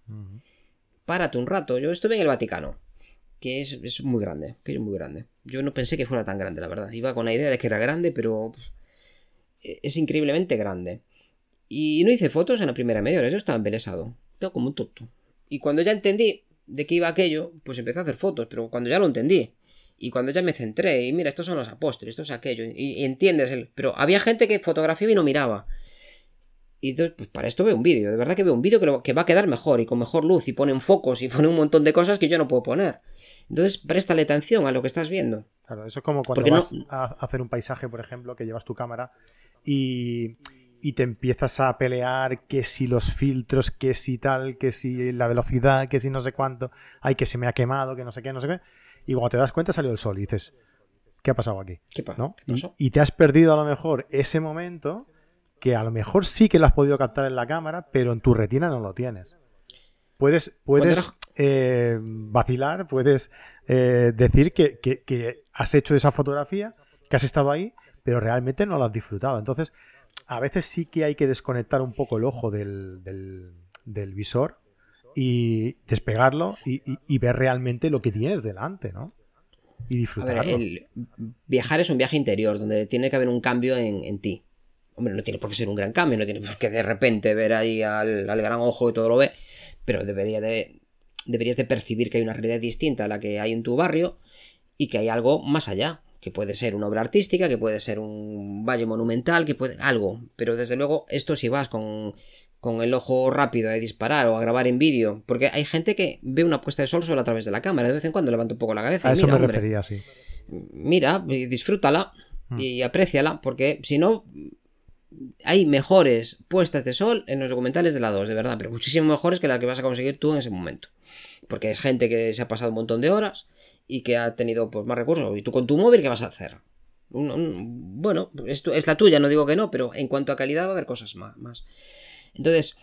Párate un rato. Yo estuve en el Vaticano, que es, muy grande, que es muy grande. Yo no pensé que fuera tan grande, la verdad. Iba con la idea de que era grande, pero e, es increíblemente grande. Y no hice fotos en la primera media hora, yo estaba embelesado. Yo como un tonto. Y cuando ya entendí de qué iba aquello, pues empecé a hacer fotos, pero cuando ya lo entendí. Y cuando ya me centré, y mira, estos son los apóstoles, esto es aquello, y, entiendes el... Pero había gente que fotografiaba y no miraba. Y entonces, pues para esto veo un vídeo. De verdad que veo un vídeo que, que, va a quedar mejor y con mejor luz y ponen focos y pone un montón de cosas que yo no puedo poner. Entonces, préstale atención a lo que estás viendo. Claro, eso es como cuando vas a hacer un paisaje, por ejemplo, que llevas tu cámara y, y, te empiezas a pelear que si los filtros, que si tal, que si la velocidad, que si no sé cuánto, ay, que se me ha quemado, que no sé qué, no sé qué. Y cuando te das cuenta salió el sol y dices, ¿qué ha pasado aquí? ¿Qué, ¿no? pasó? y te has perdido a lo mejor ese momento que a lo mejor sí que lo has podido captar en la cámara, pero en tu retina no lo tienes. Puedes, puedes eh, vacilar, puedes eh, decir que, has hecho esa fotografía, que has estado ahí, pero realmente no lo has disfrutado. Entonces, a veces sí que hay que desconectar un poco el ojo del, del, visor y despegarlo y, ver realmente lo que tienes delante, ¿no? Y disfrutarlo. el viajar es un viaje interior, donde tiene que haber un cambio en, en ti. Hombre, no tiene por qué ser un gran cambio, no tiene por qué de repente ver ahí al, al gran ojo y todo lo ve, pero debería de, deberías de percibir que hay una realidad distinta a la que hay en tu barrio y que hay algo más allá, que puede ser una obra artística, que puede ser un valle monumental, que puede algo, pero desde luego esto si vas con, con el ojo rápido a disparar o a grabar en vídeo, porque hay gente que ve una puesta de sol solo a través de la cámara, de vez en cuando levanta un poco la cabeza. A eso me refería, sí. Mira, disfrútala mm. y apreciala, porque si no, hay mejores puestas de sol en los documentales de la 2, de verdad, pero muchísimo mejores que las que vas a conseguir tú en ese momento. Porque es gente que se ha pasado un montón de horas y que ha tenido pues, más recursos. Y tú con tu móvil, ¿qué vas a hacer? bueno, es la tuya, no digo que no, pero en cuanto a calidad va a haber cosas más. Entonces,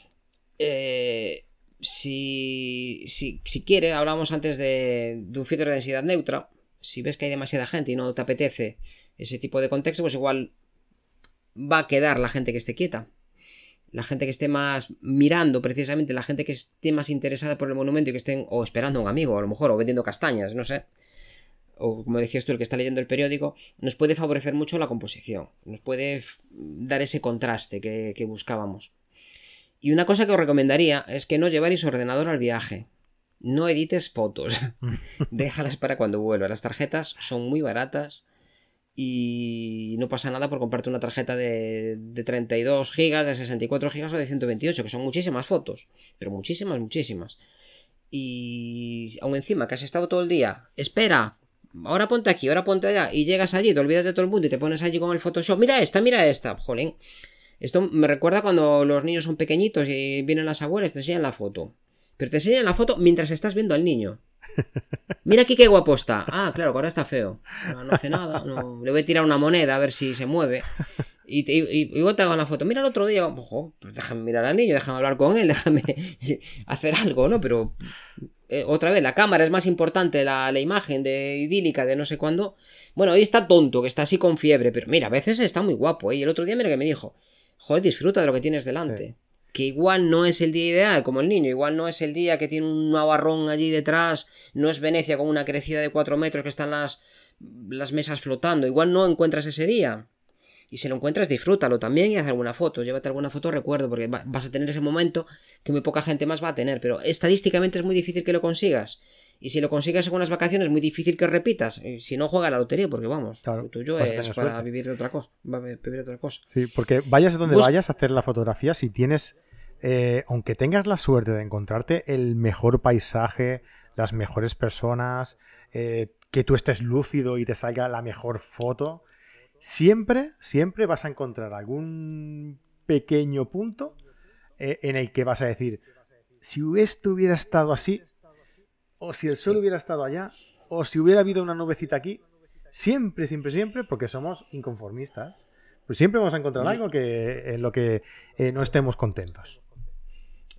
eh, si, si, si, quiere, hablamos antes de, de un filtro de densidad neutra. Si ves que hay demasiada gente y no te apetece ese tipo de contexto, pues igual va a quedar la gente que esté quieta la gente que esté más mirando precisamente, la gente que esté más interesada por el monumento y que estén o esperando a un amigo, a lo mejor, o vendiendo castañas, no sé, o como decías tú, el que está leyendo el periódico, nos puede favorecer mucho la composición, nos puede dar ese contraste que, buscábamos. Y una cosa que os recomendaría es que no llevaréis ordenador al viaje. No edites fotos. Déjalas para cuando vuelvas. Las tarjetas son muy baratas y no pasa nada por comprarte una tarjeta de, de 32 gigas, de 64 gigas o de 128, que son muchísimas fotos, pero muchísimas, muchísimas. Y aún encima que has estado todo el día, espera, ahora ponte aquí, ahora ponte allá, y llegas allí, te olvidas de todo el mundo y te pones allí con el Photoshop, mira esta, mira esta, jolín. Esto me recuerda cuando los niños son pequeñitos y vienen las abuelas, te enseñan la foto. Pero te enseñan la foto mientras estás viendo al niño. Mira aquí qué guapo está. Ah, claro, ahora está feo. No, hace nada. Le voy a tirar una moneda a ver si se mueve. Y, y, y, te hago la foto. Mira el otro día. Ojo, pues déjame mirar al niño, déjame hablar con él, déjame hacer algo, ¿no? Pero eh, otra vez, la cámara es más importante, la, la, imagen de idílica de no sé cuándo. Bueno, hoy está tonto, que está así con fiebre, pero mira, a veces está muy guapo. ¿eh? Y el otro día, mira que me dijo, joder, disfruta de lo que tienes delante que igual no es el día ideal, como el niño, igual no es el día que tiene un navarrón allí detrás, no es Venecia con una crecida de 4 metros que están las, las mesas flotando, igual no encuentras ese día. Y si lo encuentras, disfrútalo también y haz alguna foto, llévate alguna foto, recuerdo, porque vas a tener ese momento que muy poca gente más va a tener, pero estadísticamente es muy difícil que lo consigas. Y si lo consigues en unas vacaciones, es muy difícil que repitas. si no, juega la lotería, porque vamos, claro, tuyo es para vivir de otra cosa. Vivir otra cosa. Sí, porque vayas a donde vayas a hacer la fotografía, si tienes eh, aunque tengas la suerte de encontrarte el mejor paisaje, las mejores personas, eh, que tú estés lúcido y te salga la mejor foto, siempre, siempre vas a encontrar algún pequeño punto eh, en el que vas a decir, si esto hubiera estado así, o si el sol hubiera estado allá, o si hubiera habido una nubecita aquí, siempre, siempre, siempre, porque somos inconformistas, pues siempre vamos a encontrar algo que, en lo que no estemos contentos.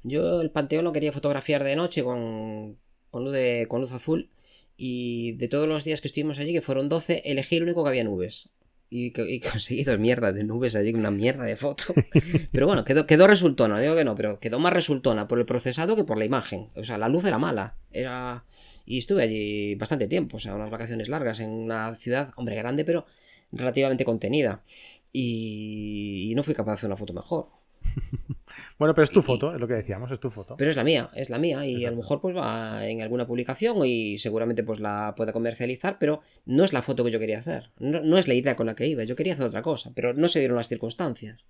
Yo el panteón lo quería fotografiar de noche con, con, luz, de, con luz azul. Y de todos los días que estuvimos allí, que fueron 12, elegí el único que había nubes. Y, y conseguí dos mierdas de nubes allí, una mierda de foto. Pero bueno, quedó, quedó resultona, digo que no, pero quedó más resultona por el procesado que por la imagen. O sea, la luz era mala. Era. Y estuve allí bastante tiempo, o sea, unas vacaciones largas en una ciudad, hombre, grande, pero relativamente contenida. Y, y no fui capaz de hacer una foto mejor. Bueno, pero es tu foto, es lo que decíamos, es tu foto. Pero es la mía, es la mía. Y a lo mejor pues va en alguna publicación y seguramente pues la pueda comercializar, pero no es la foto que yo quería hacer. No, es la idea con la que iba. Yo quería hacer otra cosa, pero no se dieron las circunstancias.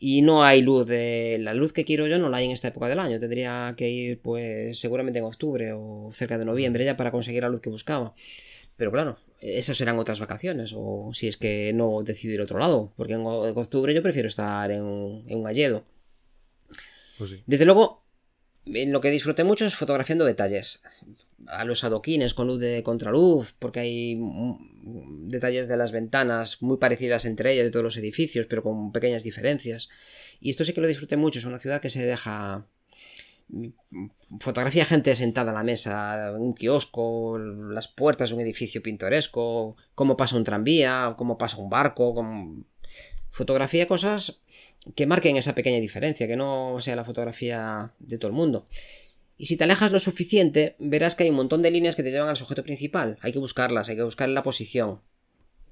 Y no hay luz de. La luz que quiero yo no la hay en esta época del año. Tendría que ir, pues, seguramente en octubre o cerca de noviembre ya para conseguir la luz que buscaba. Pero claro, esas serán otras vacaciones. O si es que no decido ir a otro lado. Porque en octubre yo prefiero estar en, en un alledo. Pues Desde luego, en lo que disfruté mucho es fotografiando detalles. A los adoquines con luz de contraluz, porque hay detalles de las ventanas muy parecidas entre ellas de todos los edificios, pero con pequeñas diferencias. Y esto sí que lo disfruté mucho. Es una ciudad que se deja fotografía gente sentada a la mesa, un kiosco, las puertas de un edificio pintoresco, cómo pasa un tranvía, cómo pasa un barco, fotografía cosas que marquen esa pequeña diferencia, que no sea la fotografía de todo el mundo. Y si te alejas lo suficiente, verás que hay un montón de líneas que te llevan al sujeto principal. Hay que buscarlas, hay que buscar la posición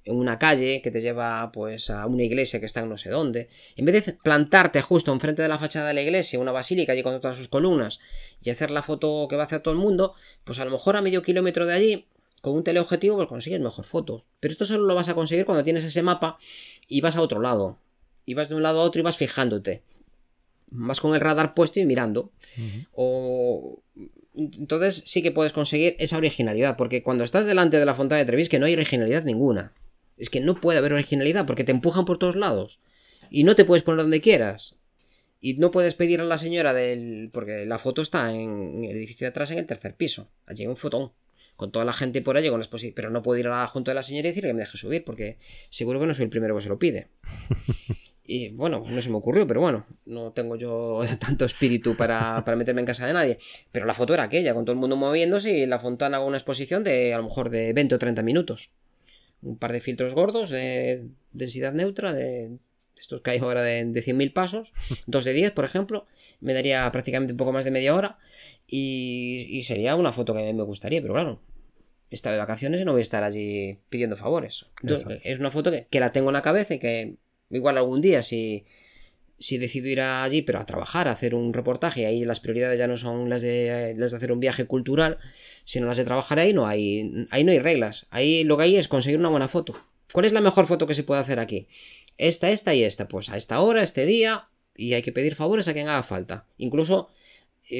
en una calle que te lleva pues a una iglesia que está en no sé dónde, en vez de plantarte justo enfrente de la fachada de la iglesia, una basílica allí con todas sus columnas y hacer la foto que va a hacer todo el mundo, pues a lo mejor a medio kilómetro de allí con un teleobjetivo pues consigues mejor fotos. Pero esto solo lo vas a conseguir cuando tienes ese mapa y vas a otro lado. Y vas de un lado a otro y vas fijándote. Vas con el radar puesto y mirando. O entonces sí que puedes conseguir esa originalidad, porque cuando estás delante de la fontana de Trevis que no hay originalidad ninguna. Es que no puede haber originalidad porque te empujan por todos lados. Y no te puedes poner donde quieras. Y no puedes pedir a la señora del. Porque la foto está en el edificio de atrás, en el tercer piso. Allí hay un fotón. Con toda la gente por allí, con las Pero no puedo ir a la junta de la señora y decirle que me deje subir, porque seguro que no soy el primero que se lo pide. Y bueno, no se me ocurrió, pero bueno, no tengo yo tanto espíritu para, para, meterme en casa de nadie. Pero la foto era aquella, con todo el mundo moviéndose y la fontana con una exposición de a lo mejor de 20 o 30 minutos un par de filtros gordos de densidad neutra, de estos que hay ahora de, de 100.000 pasos, dos de 10, por ejemplo, me daría prácticamente un poco más de media hora y, sería una foto que a mí me gustaría, pero claro, está de vacaciones y no voy a estar allí pidiendo favores. es una foto que, que, la tengo en la cabeza y que igual algún día si, si decido ir allí, pero a trabajar, a hacer un reportaje, ahí las prioridades ya no son las de, las de hacer un viaje cultural, sino las de trabajar ahí, no hay, ahí no hay reglas. Ahí lo que hay es conseguir una buena foto. ¿Cuál es la mejor foto que se puede hacer aquí? Esta, esta y esta. Pues a esta hora, este día, y hay que pedir favores a quien haga falta. Incluso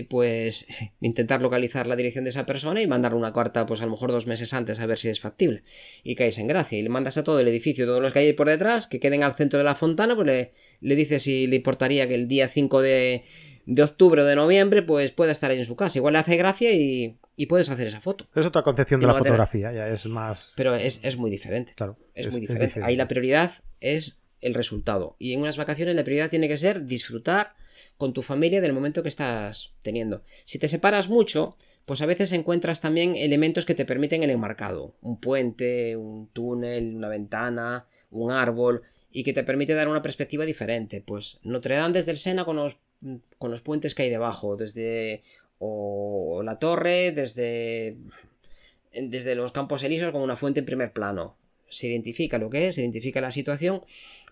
pues intentar localizar la dirección de esa persona y mandarle una carta, pues a lo mejor dos meses antes a ver si es factible. Y caes en gracia. Y le mandas a todo el edificio, todos los que hay por detrás, que queden al centro de la fontana, pues le, le dices si le importaría que el día 5 de, de octubre o de noviembre, pues pueda estar ahí en su casa. Igual le hace gracia y, y puedes hacer esa foto. Es otra concepción de la fotografía, ya es más. Pero es, es muy diferente. Claro. Es, muy diferente. Ahí la prioridad es el resultado. Y en unas vacaciones la prioridad tiene que ser disfrutar con tu familia del momento que estás teniendo. Si te separas mucho, pues a veces encuentras también elementos que te permiten el enmarcado. Un puente, un túnel, una ventana, un árbol, y que te permite dar una perspectiva diferente. Pues Notre Dame desde el Sena con los, con los puentes que hay debajo, desde o la torre, desde, desde los campos elíseos como una fuente en primer plano. Se identifica lo que es, se identifica la situación,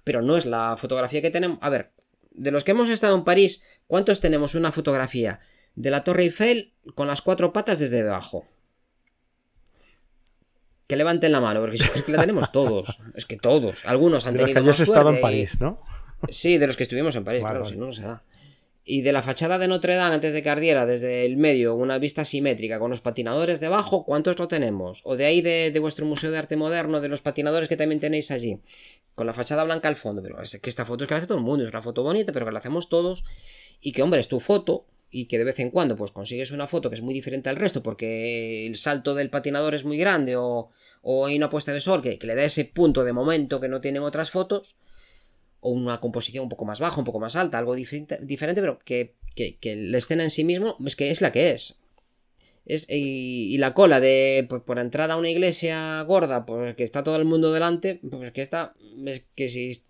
pero no es la fotografía que tenemos. A ver, de los que hemos estado en París, ¿cuántos tenemos una fotografía de la Torre Eiffel con las cuatro patas desde debajo? Que levanten la mano, porque yo creo que la tenemos todos. Es que todos. Algunos han tenido. Los que estado en París, ¿no? Sí, de los que estuvimos en París, claro, si no, no se da. Y de la fachada de Notre Dame, antes de que ardiera, desde el medio, una vista simétrica con los patinadores debajo, ¿cuántos lo tenemos? O de ahí de, de vuestro Museo de Arte Moderno, de los patinadores que también tenéis allí con la fachada blanca al fondo, pero es que esta foto es que la hace todo el mundo, es una foto bonita, pero que la hacemos todos, y que, hombre, es tu foto, y que de vez en cuando, pues consigues una foto que es muy diferente al resto, porque el salto del patinador es muy grande, o, o hay una puesta de sol que, le da ese punto de momento que no tienen otras fotos, o una composición un poco más baja, un poco más alta, algo diferente, pero que, que, que la escena en sí mismo es que es la que es. Es, y, la cola de pues, por entrar a una iglesia gorda, pues que está todo el mundo delante, pues que está. que si,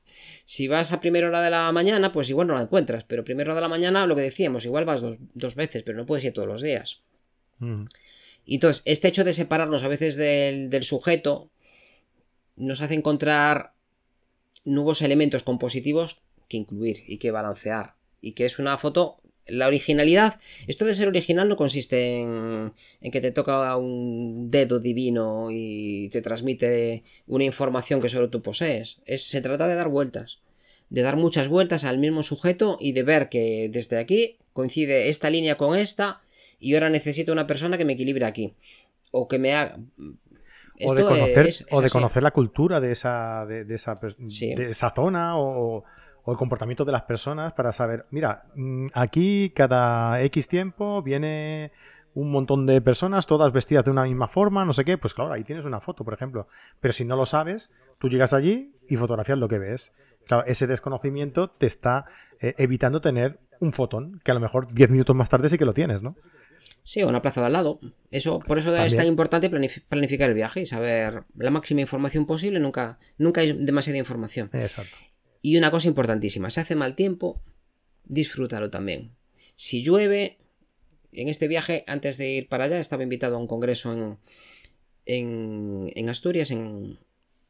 si vas a primera hora de la mañana, pues igual no la encuentras. Pero primera hora de la mañana, lo que decíamos, igual vas dos, veces, pero no puedes ir todos los días. Y entonces, este hecho de separarnos a veces del, del sujeto nos hace encontrar nuevos elementos compositivos que incluir y que balancear. Y que es una foto la originalidad, esto de ser original no consiste en, en, que te toca un dedo divino y te transmite una información que solo tú posees. Es, se trata de dar vueltas, de dar muchas vueltas al mismo sujeto y de ver que desde aquí coincide esta línea con esta y ahora necesito una persona que me equilibre aquí. O que me haga... o de conocer, o de conocer la cultura de esa, de, esa, de esa zona o o el comportamiento de las personas para saber, mira, mm, aquí cada X tiempo viene un montón de personas, todas vestidas de una misma forma, no sé qué, pues claro, ahí tienes una foto, por ejemplo. Pero si no lo sabes, tú llegas allí y fotografías lo que ves. Claro, ese desconocimiento te está eh, evitando tener un fotón, que a lo mejor 10 minutos más tarde sí que lo tienes, ¿no? Sí, o una plaza de al lado. Eso, por eso es tan importante planificar el viaje y saber la máxima información posible. Nunca, nunca hay demasiada información. Exacto. Y una cosa importantísima, si hace mal tiempo, disfrútalo también. Si llueve, en este viaje, antes de ir para allá, estaba invitado a un congreso en, en, en Asturias, en,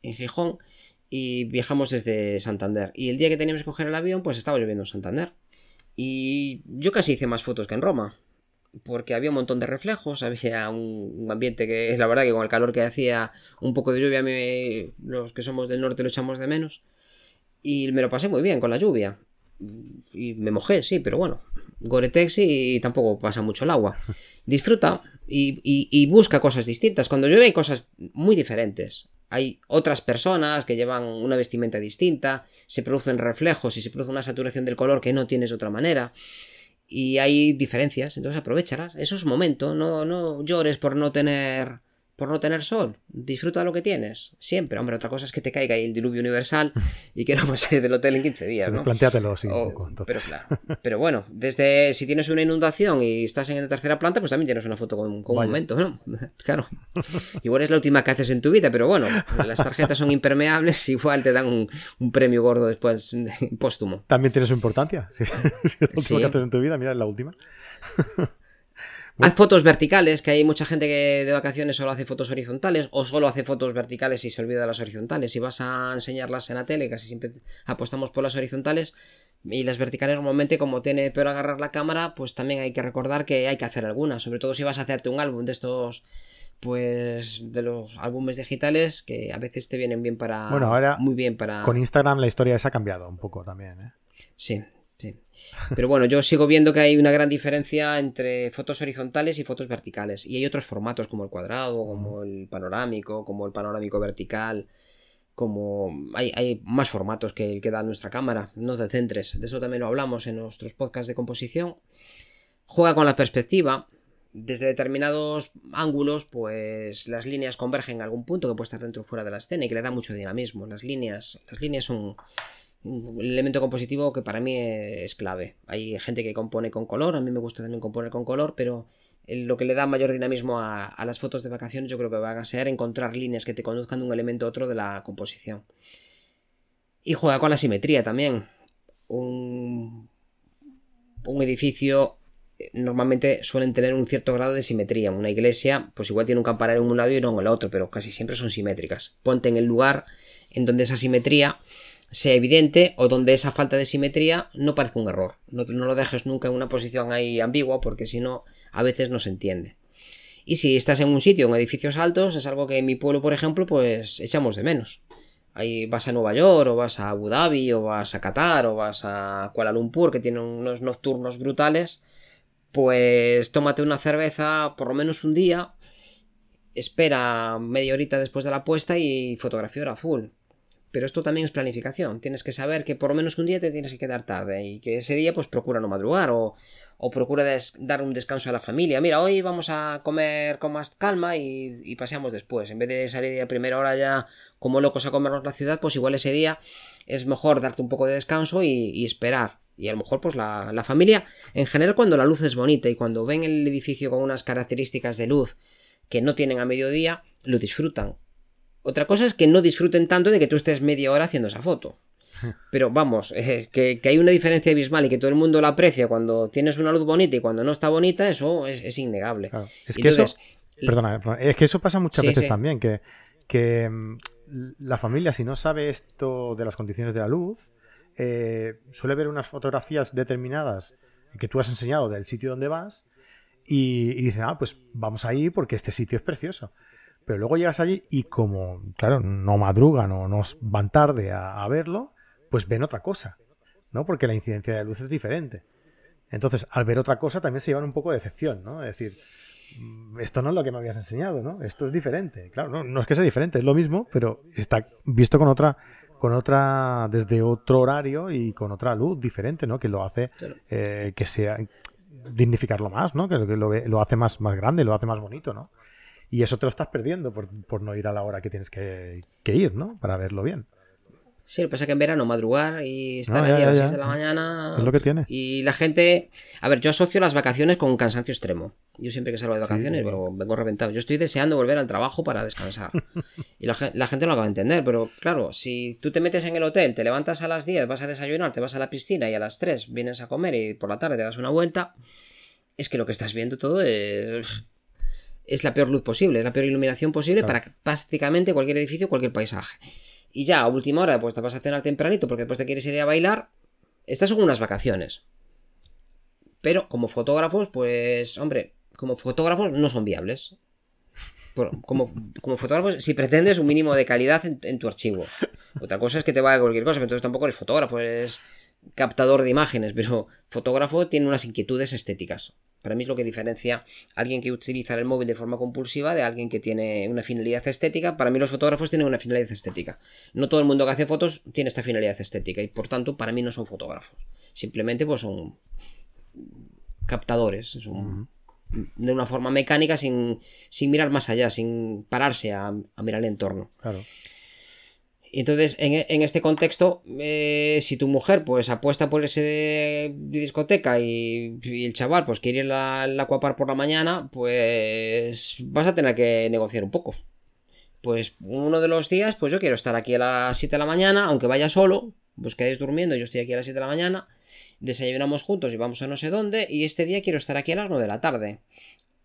en Gijón, y viajamos desde Santander. Y el día que teníamos que coger el avión, pues estaba lloviendo en Santander. Y yo casi hice más fotos que en Roma. Porque había un montón de reflejos, había un, ambiente que es la verdad que con el calor que hacía, un poco de lluvia, los que somos del norte lo echamos de menos. Y me lo pasé muy bien con la lluvia. Y me mojé, sí, pero bueno. Goretex y tampoco pasa mucho el agua. Disfruta y, y busca cosas distintas. Cuando llueve hay cosas muy diferentes hay otras personas que llevan una vestimenta distinta, se producen reflejos y se produce una saturación del color que no tienes de otra manera. Y hay diferencias, entonces aprovechalas. Eso es momento, no, no llores por no tener por no tener sol. Disfruta lo que tienes, siempre. Hombre, otra cosa es que te caiga ahí el diluvio universal y que no salir del hotel en 15 días, ¿no? Plantéatelo, sí, un poco, Pero claro. Pero bueno, desde si tienes una inundación y estás en la tercera planta, pues también tienes una foto con, un momento, ¿no? Claro. Igual es la última que haces en tu vida, pero bueno, las tarjetas son impermeables, igual te dan un, premio gordo después póstumo. También tiene su importancia. Si, es la última que haces en tu vida, mira, es la última. Haz fotos verticales, que hay mucha gente que de vacaciones solo hace fotos horizontales o solo hace fotos verticales y se olvida de las horizontales. Si vas a enseñarlas en la tele, casi siempre apostamos por las horizontales y las verticales normalmente como tiene peor agarrar la cámara, pues también hay que recordar que hay que hacer algunas, sobre todo si vas a hacerte un álbum de estos pues de los álbumes digitales que a veces te vienen bien para bueno ahora muy bien para con Instagram la historia esa ha cambiado un poco también ¿eh? sí sí pero bueno, yo sigo viendo que hay una gran diferencia entre fotos horizontales y fotos verticales. Y hay otros formatos como el cuadrado, como el panorámico, como el panorámico vertical, como hay, hay más formatos que el que da nuestra cámara. No te centres. De eso también lo hablamos en nuestros podcasts de composición. Juega con la perspectiva. Desde determinados ángulos, pues las líneas convergen en algún punto que puede estar dentro o fuera de la escena y que le da mucho dinamismo. Las líneas, las líneas son un elemento compositivo que para mí es clave. Hay gente que compone con color, a mí me gusta también componer con color, pero lo que le da mayor dinamismo a, las fotos de vacaciones yo creo que va a ser encontrar líneas que te conduzcan de un elemento a otro de la composición. Y juega con la simetría también. Un, un edificio eh, normalmente suelen tener un cierto grado de simetría. Una iglesia, pues igual tiene un campanario en un lado y no en el otro, pero casi siempre son simétricas. Ponte en el lugar en donde esa simetría sea evidente o donde esa falta de simetría no parezca un error. No, lo dejes nunca en una posición ahí ambigua porque si no, a veces no se entiende. Y si estás en un sitio en edificios altos, es algo que en mi pueblo, por ejemplo, pues echamos de menos. Ahí vas a Nueva York, o vas a Abu Dhabi, o vas a Qatar, o vas a Kuala Lumpur, que tiene unos nocturnos brutales, pues tómate una cerveza por lo menos un día, espera media horita después de la puesta y fotografía azul pero esto también es planificación. Tienes que saber que por lo menos un día te tienes que quedar tarde y que ese día pues procura no madrugar o, procura dar un descanso a la familia. Mira, hoy vamos a comer con más calma y, paseamos después. En vez de salir a primera hora ya como locos a comernos la ciudad, pues igual ese día es mejor darte un poco de descanso y, esperar. Y a lo mejor, pues la, la, familia, en general, cuando la luz es bonita y cuando ven el edificio con unas características de luz que no tienen a mediodía, lo disfrutan. Otra cosa es que no disfruten tanto de que tú estés media hora haciendo esa foto. Pero vamos, eh, que, hay una diferencia abismal y que todo el mundo la aprecia cuando tienes una luz bonita y cuando no está bonita, eso es, innegable. Es que eso, perdona, es que eso pasa muchas veces también, que, que mm, la familia, si no sabe esto de las condiciones de la luz, eh, suele ver unas fotografías determinadas que tú has enseñado del sitio donde vas y, y dicen, ah, pues vamos ahí porque este sitio es precioso. Pero luego llegas allí y como, claro, no madrugan o no van tarde a, verlo, pues ven otra cosa, ¿no? Porque la incidencia de luz es diferente. Entonces, al ver otra cosa también se llevan un poco de decepción, ¿no? Es decir, mm, esto no es lo que me habías enseñado, ¿no? Esto es diferente. Claro, no, es que sea diferente, es lo mismo, pero está visto con otra, con otra, desde otro horario y con otra luz diferente, ¿no? Que lo hace eh, que sea dignificarlo más, ¿no? Que, lo, lo, hace más, más grande, lo hace más bonito, ¿no? Y eso te lo estás perdiendo por, no ir a la hora que tienes que, ir, ¿no? Para verlo bien. Sí, lo que pasa es que en verano madrugar y estar No, ya, allí a las ya. 6 de la mañana. Es lo que tiene. Y la gente. A ver, yo asocio las vacaciones con un cansancio extremo. Yo siempre que salgo de vacaciones sí. pero vengo reventado. Yo estoy deseando volver al trabajo para descansar. y la gente no lo acaba de entender, pero claro, si tú te metes en el hotel, te levantas a las 10, vas a desayunar, te vas a la piscina y a las 3 vienes a comer y por la tarde te das una vuelta, es que lo que estás viendo todo es. Es la peor luz posible, es la peor iluminación posible Claro. para prácticamente cualquier edificio, cualquier paisaje. Y ya a última hora, pues te vas a cenar tempranito porque después te quieres ir a bailar. Estas son unas vacaciones. Pero como fotógrafos, pues, hombre, como fotógrafos no son viables. Como, como fotógrafos, si pretendes un mínimo de calidad en, en tu archivo. Otra cosa es que te valga cualquier cosa, pero entonces tampoco eres fotógrafo, eres captador de imágenes, pero fotógrafo tiene unas inquietudes estéticas. Para mí es lo que diferencia a alguien que utiliza el móvil de forma compulsiva de alguien que tiene una finalidad estética. Para mí los fotógrafos tienen una finalidad estética. No todo el mundo que hace fotos tiene esta finalidad estética y por tanto para mí no son fotógrafos. Simplemente pues son captadores. Son de una forma mecánica sin, sin mirar más allá, sin pararse a, a mirar el entorno. Claro. Entonces, en, en este contexto, eh, si tu mujer pues apuesta por ese discoteca y, el chaval pues quiere ir al acuapar por la mañana, pues vas a tener que negociar un poco. Pues uno de los días, pues yo quiero estar aquí a las 7 de la mañana, aunque vaya solo, pues quedéis durmiendo, yo estoy aquí a las 7 de la mañana, desayunamos juntos y vamos a no sé dónde, y este día quiero estar aquí a las 9 de la tarde.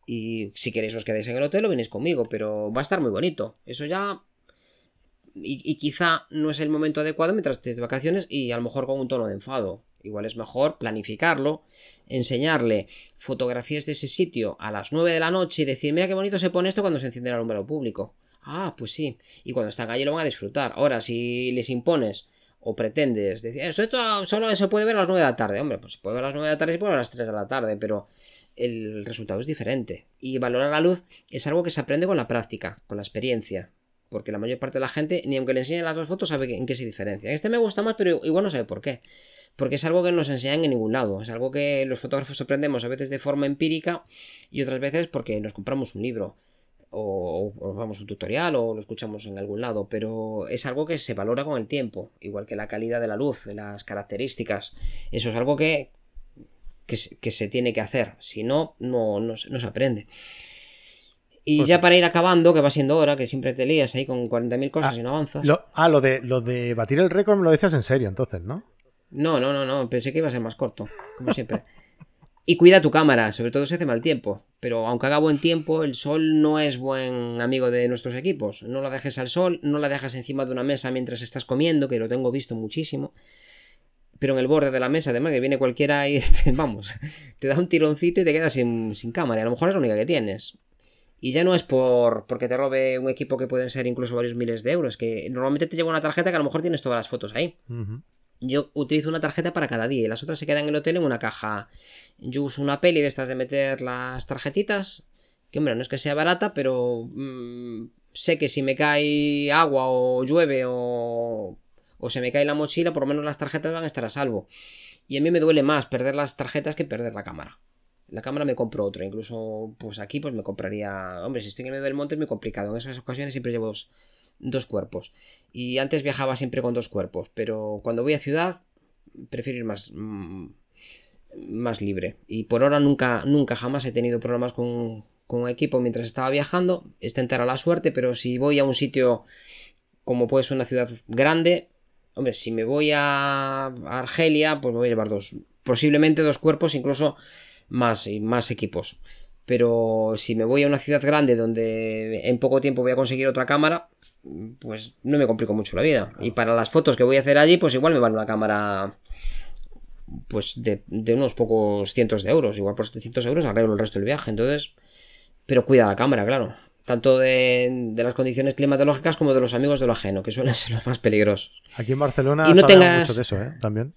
Y si queréis os quedéis en el hotel o venís conmigo, pero va a estar muy bonito. Eso ya y, quizá no es el momento adecuado mientras estés de vacaciones y a lo mejor con un tono de enfado. Igual es mejor planificarlo, enseñarle fotografías de ese sitio a las 9 de la noche y decir, mira qué bonito se pone esto cuando se enciende el alumbrado público. Ah, pues sí. Y cuando están allí lo van a disfrutar. Ahora, si les impones o pretendes decir, "Eso esto solo se puede ver a las 9 de la tarde. Hombre, pues se puede ver a las 9 de la tarde y se puede ver a las 3 de la tarde, pero el resultado es diferente. Y valorar la luz es algo que se aprende con la práctica, con la experiencia. Porque la mayor parte de la gente, ni aunque le enseñen las dos fotos, sabe en qué se diferencia. Este me gusta más, pero igual no sabe por qué. Porque es algo que no nos enseñan en ningún lado. Es algo que los fotógrafos aprendemos a veces de forma empírica y otras veces porque nos compramos un libro. O, o vamos un tutorial o lo escuchamos en algún lado. Pero es algo que se valora con el tiempo. Igual que la calidad de la luz, las características. Eso es algo que, que, se, tiene que hacer. Si no, no, no se aprende. Y Pues- ya para ir acabando, que va siendo hora, que siempre te lías ahí con 40.000 cosas Ah, y no avanzas. Lo, ah, lo de, lo de batir el récord me lo decías en serio, entonces, ¿no? No, no, no, no, pensé que iba a ser más corto, como siempre. Y cuida tu cámara, sobre todo si hace mal tiempo. Pero aunque haga buen tiempo, el sol no es buen amigo de nuestros equipos. No la dejes al sol, no la dejas encima de una mesa mientras estás comiendo, que lo tengo visto muchísimo. Pero en el borde de la mesa, además, que viene cualquiera y te- vamos, te da un tironcito y te quedas sin, sin cámara. Y a lo mejor es la única que tienes. Y ya no es por porque te robe un equipo que pueden ser incluso varios miles de euros, que normalmente te llega una tarjeta que a lo mejor tienes todas las fotos ahí. Yo utilizo una tarjeta para cada día y las otras se quedan en el hotel en una caja. Yo uso una peli de estas de meter las tarjetitas, que hombre, no es que sea barata, pero mm, sé que si me cae agua o llueve o, o se me cae la mochila, por lo menos las tarjetas van a estar a salvo. Y a mí me duele más perder las tarjetas que perder la cámara. La cámara me compro otra, incluso pues aquí pues me compraría... Hombre, si estoy en el medio del monte es muy complicado. En esas ocasiones siempre llevo dos, cuerpos. Y antes viajaba siempre con dos cuerpos, pero cuando voy a ciudad prefiero ir más, mm, más libre. Y por ahora nunca, nunca jamás he tenido problemas con, con un equipo mientras estaba viajando. Es tentar a la suerte, pero si voy a un sitio como puede ser una ciudad grande, hombre, si me voy a Argelia, pues me voy a llevar dos, posiblemente dos cuerpos, incluso más, y más equipos. Pero si me voy a una ciudad grande donde en poco tiempo voy a conseguir otra cámara, pues no me complico mucho la vida. Y para las fotos que voy a hacer allí, pues igual me vale una cámara pues de, de unos pocos cientos de euros. Igual por 700 euros arreglo el resto del viaje. Entonces, pero cuida la cámara, claro. Tanto de, de las condiciones climatológicas como de los amigos de lo ajeno, que suelen ser los más peligrosos. Aquí en Barcelona Y no tengas- mucho de eso, ¿eh? También.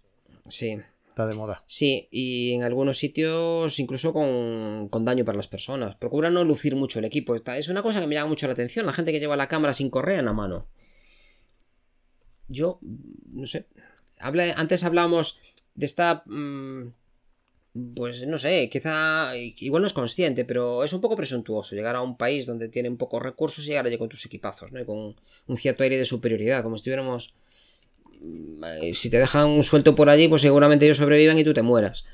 Sí, Está de moda. sí, y en algunos sitios incluso con, con daño para las personas. Procura no lucir mucho el equipo. Es una cosa que me llama mucho la atención, la gente que lleva la cámara sin correa en la mano. Yo, no sé, habla- antes hablábamos de esta... mm, pues no sé, quizá igual no es consciente, pero es un poco presuntuoso llegar a un país donde tienen pocos recursos y llegar allí con tus equipazos, ¿no? Y con un cierto aire de superioridad, como si estuviéramos si te dejan suelto por allí, pues seguramente ellos sobreviven y tú te mueras.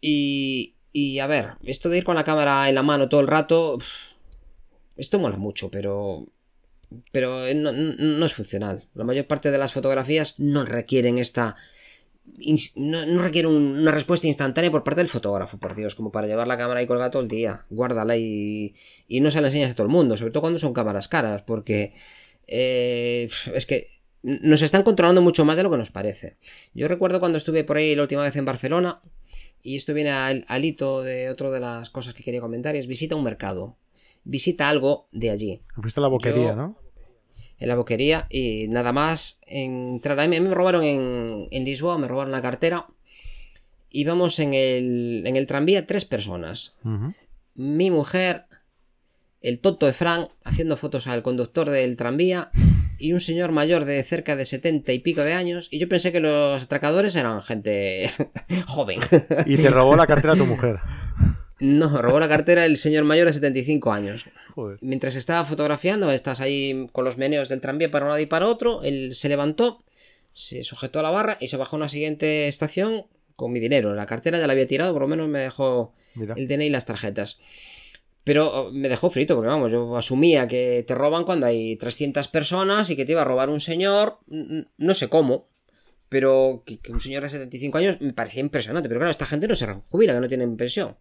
y, y a ver, esto de ir con la cámara en la mano todo el rato, esto mola mucho, pero pero no, no, es funcional. La mayor parte de las fotografías no requieren esta no, requiere una respuesta instantánea por parte del fotógrafo, por Dios, como para llevar la cámara y colgada todo el día. Guárdala y, y no se la enseñas a todo el mundo, sobre todo cuando son cámaras caras, porque eh, es que nos están controlando mucho más de lo que nos parece. Yo recuerdo cuando estuve por ahí la última vez en Barcelona, y esto viene al, al hito de otra de las cosas que quería comentar, es visita un mercado. Visita algo de allí. Fuiste a la boquería, ¿no? en la boquería y nada más entrar a mí. me robaron en, en Lisboa, me robaron la cartera. Íbamos en el, en el tranvía tres personas. Mi mujer, el tonto de Frank, haciendo fotos al conductor del tranvía y un señor mayor de cerca de setenta y pico de años. Y yo pensé que los atracadores eran gente joven. Y te robó la cartera tu mujer. No, robó la cartera el señor mayor de 75 años. Mientras estaba fotografiando, estás ahí con los meneos del tranvía para un lado y para otro, él se levantó, se sujetó a la barra y se bajó a una siguiente estación con mi dinero. La cartera ya la había tirado, por lo menos me dejó el DNI y las tarjetas. Pero oh, me dejó frito, porque vamos, yo asumía que te roban cuando hay 300 personas y que te iba a robar un señor, no sé cómo, pero que, un señor de 75 años me parecía impresionante. Pero claro, esta gente no se jubila, que no tienen pensión.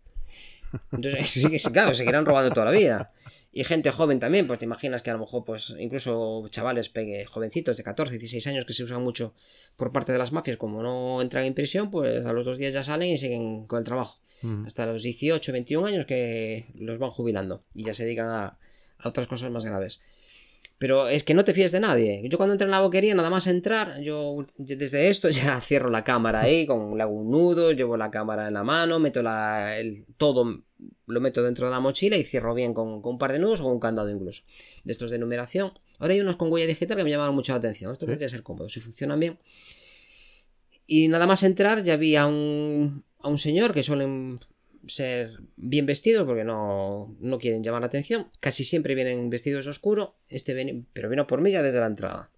Entonces, sí, sí, claro, seguirán robando toda la vida. Y gente joven también, pues te imaginas que a lo mejor, pues incluso chavales jovencitos de 14, 16 años que se usan mucho por parte de las mafias, como no entran en prisión, pues a los dos días ya salen y siguen con el trabajo. Hasta los 18, 21 años que los van jubilando y ya se dedican a, a otras cosas más graves. Pero es que no te fíes de nadie. Yo cuando entro en la boquería, nada más entrar, yo desde esto ya cierro la cámara ahí, con, le hago un nudo, llevo la cámara en la mano, meto la, el, todo, lo meto dentro de la mochila y cierro bien con, un par de nudos o con un candado incluso. De estos de numeración. Ahora hay unos con huella digital que me llaman mucho la atención. Esto podría ser cómodo, si funcionan bien. Y nada más entrar, ya vi a un, a un señor que suelen ser bien vestidos porque no, no quieren llamar la atención. Casi siempre vienen vestidos oscuro, este pero vino por mí ya desde la entrada.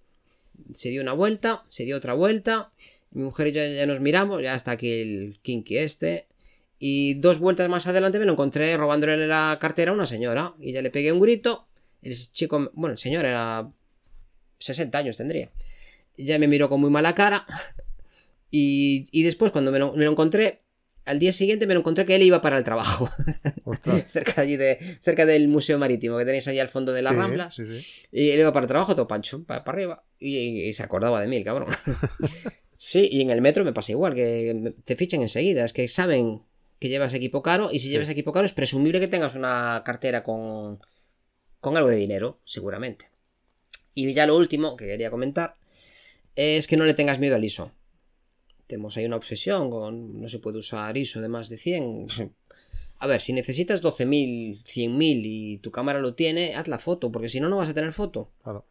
Se dio una vuelta, se dio otra vuelta. Mi mujer y yo ya nos miramos, ya está aquí el kinky este. Y dos vueltas más adelante me lo encontré robándole la cartera a una señora. Y ya le pegué un grito. El chico, bueno, el señor era 60 años tendría. Ya me miró con muy mala cara. Y, y después, cuando me me lo encontré, al día siguiente me lo encontré que él iba para el trabajo. cerca, allí de, cerca del Museo Marítimo que tenéis ahí al fondo de la Rambla. Y él iba para el trabajo, todo pancho, para, arriba. Y, se acordaba de mí, el cabrón. sí, y en el metro me pasa igual, que te fichan enseguida. Es que saben que llevas equipo caro y si llevas equipo caro es presumible que tengas una cartera con, con algo de dinero, seguramente. Y ya lo último que quería comentar es que no le tengas miedo al ISO tenemos ahí una obsesión con no se puede usar ISO de más de 100. A ver, si necesitas 12.000, 100.000 y tu cámara lo tiene, haz la foto, porque si no, no vas a tener foto. Claro.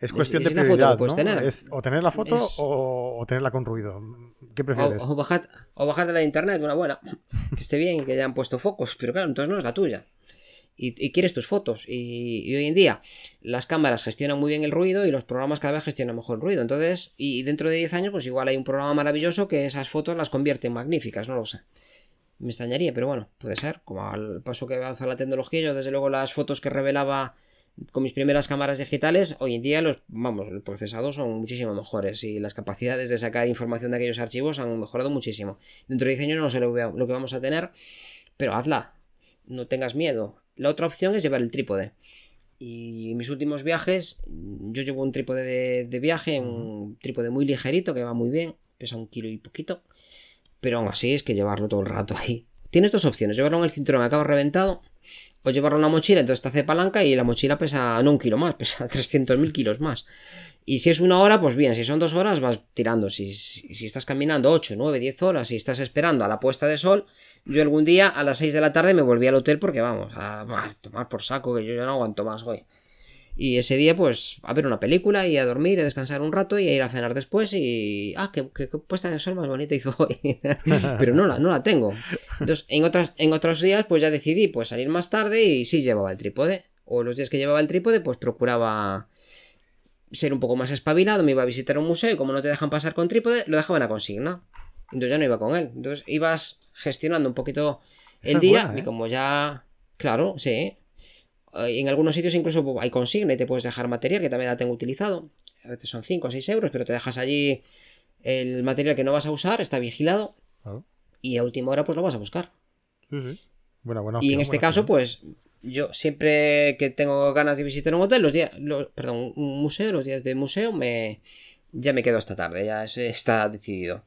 Es cuestión de prioridad, ¿no? tener. Es o tener la foto o, tenerla con ruido. ¿Qué prefieres? O, bajar, o bajarte la de internet, una buena. Que esté bien y que hayan puesto focos, pero claro, entonces no es la tuya y, quieres tus fotos. Y, hoy en día las cámaras gestionan muy bien el ruido y los programas cada vez gestionan mejor el ruido. Entonces, y dentro de 10 años, pues igual hay un programa maravilloso que esas fotos las convierte en magníficas, no lo sé. Me extrañaría, pero bueno, puede ser. Como al paso que avanza la tecnología, yo desde luego las fotos que revelaba con mis primeras cámaras digitales, hoy en día los, vamos, los procesados son muchísimo mejores y las capacidades de sacar información de aquellos archivos han mejorado muchísimo. Dentro de 10 años no sé lo que vamos a tener, pero hazla, no tengas miedo, la otra opción es llevar el trípode. Y en mis últimos viajes, yo llevo un trípode de, viaje, un trípode muy ligerito que va muy bien, pesa un kilo y poquito. Pero aún así es que llevarlo todo el rato ahí. Tienes dos opciones: llevarlo en el cinturón a cabo reventado o llevarlo en una mochila, entonces te hace palanca y la mochila pesa no un kilo más, pesa 300.000 kilos más. Y si es una hora, pues bien, si son dos horas vas tirando. Si, si, estás caminando 8, 9, 10 horas y estás esperando a la puesta de sol, yo algún día a las 6 de la tarde me volví al hotel porque vamos, a, tomar por saco, que yo ya no aguanto más hoy. Y ese día, pues, a ver una película y a dormir, a descansar un rato y a ir a cenar después y... Ah, qué, puesta de sol más bonita hizo hoy. Pero no la, no la tengo. Entonces, en, otras, en otros días, pues ya decidí pues salir más tarde y sí llevaba el trípode. O los días que llevaba el trípode, pues procuraba ser un poco más espabilado, me iba a visitar un museo y como no te dejan pasar con trípode, lo dejaban a consigna. Entonces ya no iba con él. Entonces ibas gestionando un poquito el día buena, y ¿eh? como ya, claro, sí. Eh, En algunos sitios incluso hay consigna y te puedes dejar material que también la tengo utilizado. A veces son 5 o 6 euros, pero te dejas allí el material que no vas a usar, está vigilado y a última hora pues lo vas a buscar. Sí, sí. Buena, buena Y en este caso, opción. pues yo siempre que tengo ganas de visitar un hotel, los días, perdón, un museo, los días de museo, me ya me quedo hasta tarde, ya es- está decidido.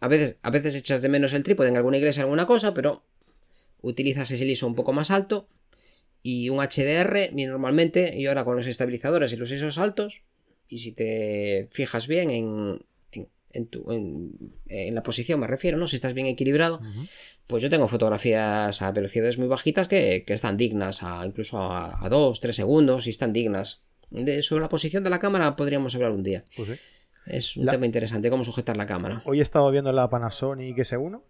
A veces, a veces echas de menos el trípode en alguna iglesia, alguna cosa, pero utilizas ese ISO un poco más alto y un HDR, normalmente, y ahora con los estabilizadores y los ISOs altos, y si te fijas bien en, en, en tu- en- la posición, me refiero, ¿no? Si estás bien equilibrado, pues yo tengo fotografías a velocidades muy bajitas que, que están dignas, a, incluso a 2, 3 segundos, y están dignas. De, sobre la posición de la cámara podríamos hablar un día. Pues sí. Es un La- tema interesante, cómo sujetar la cámara. Hoy he estado viendo la Panasonic S1.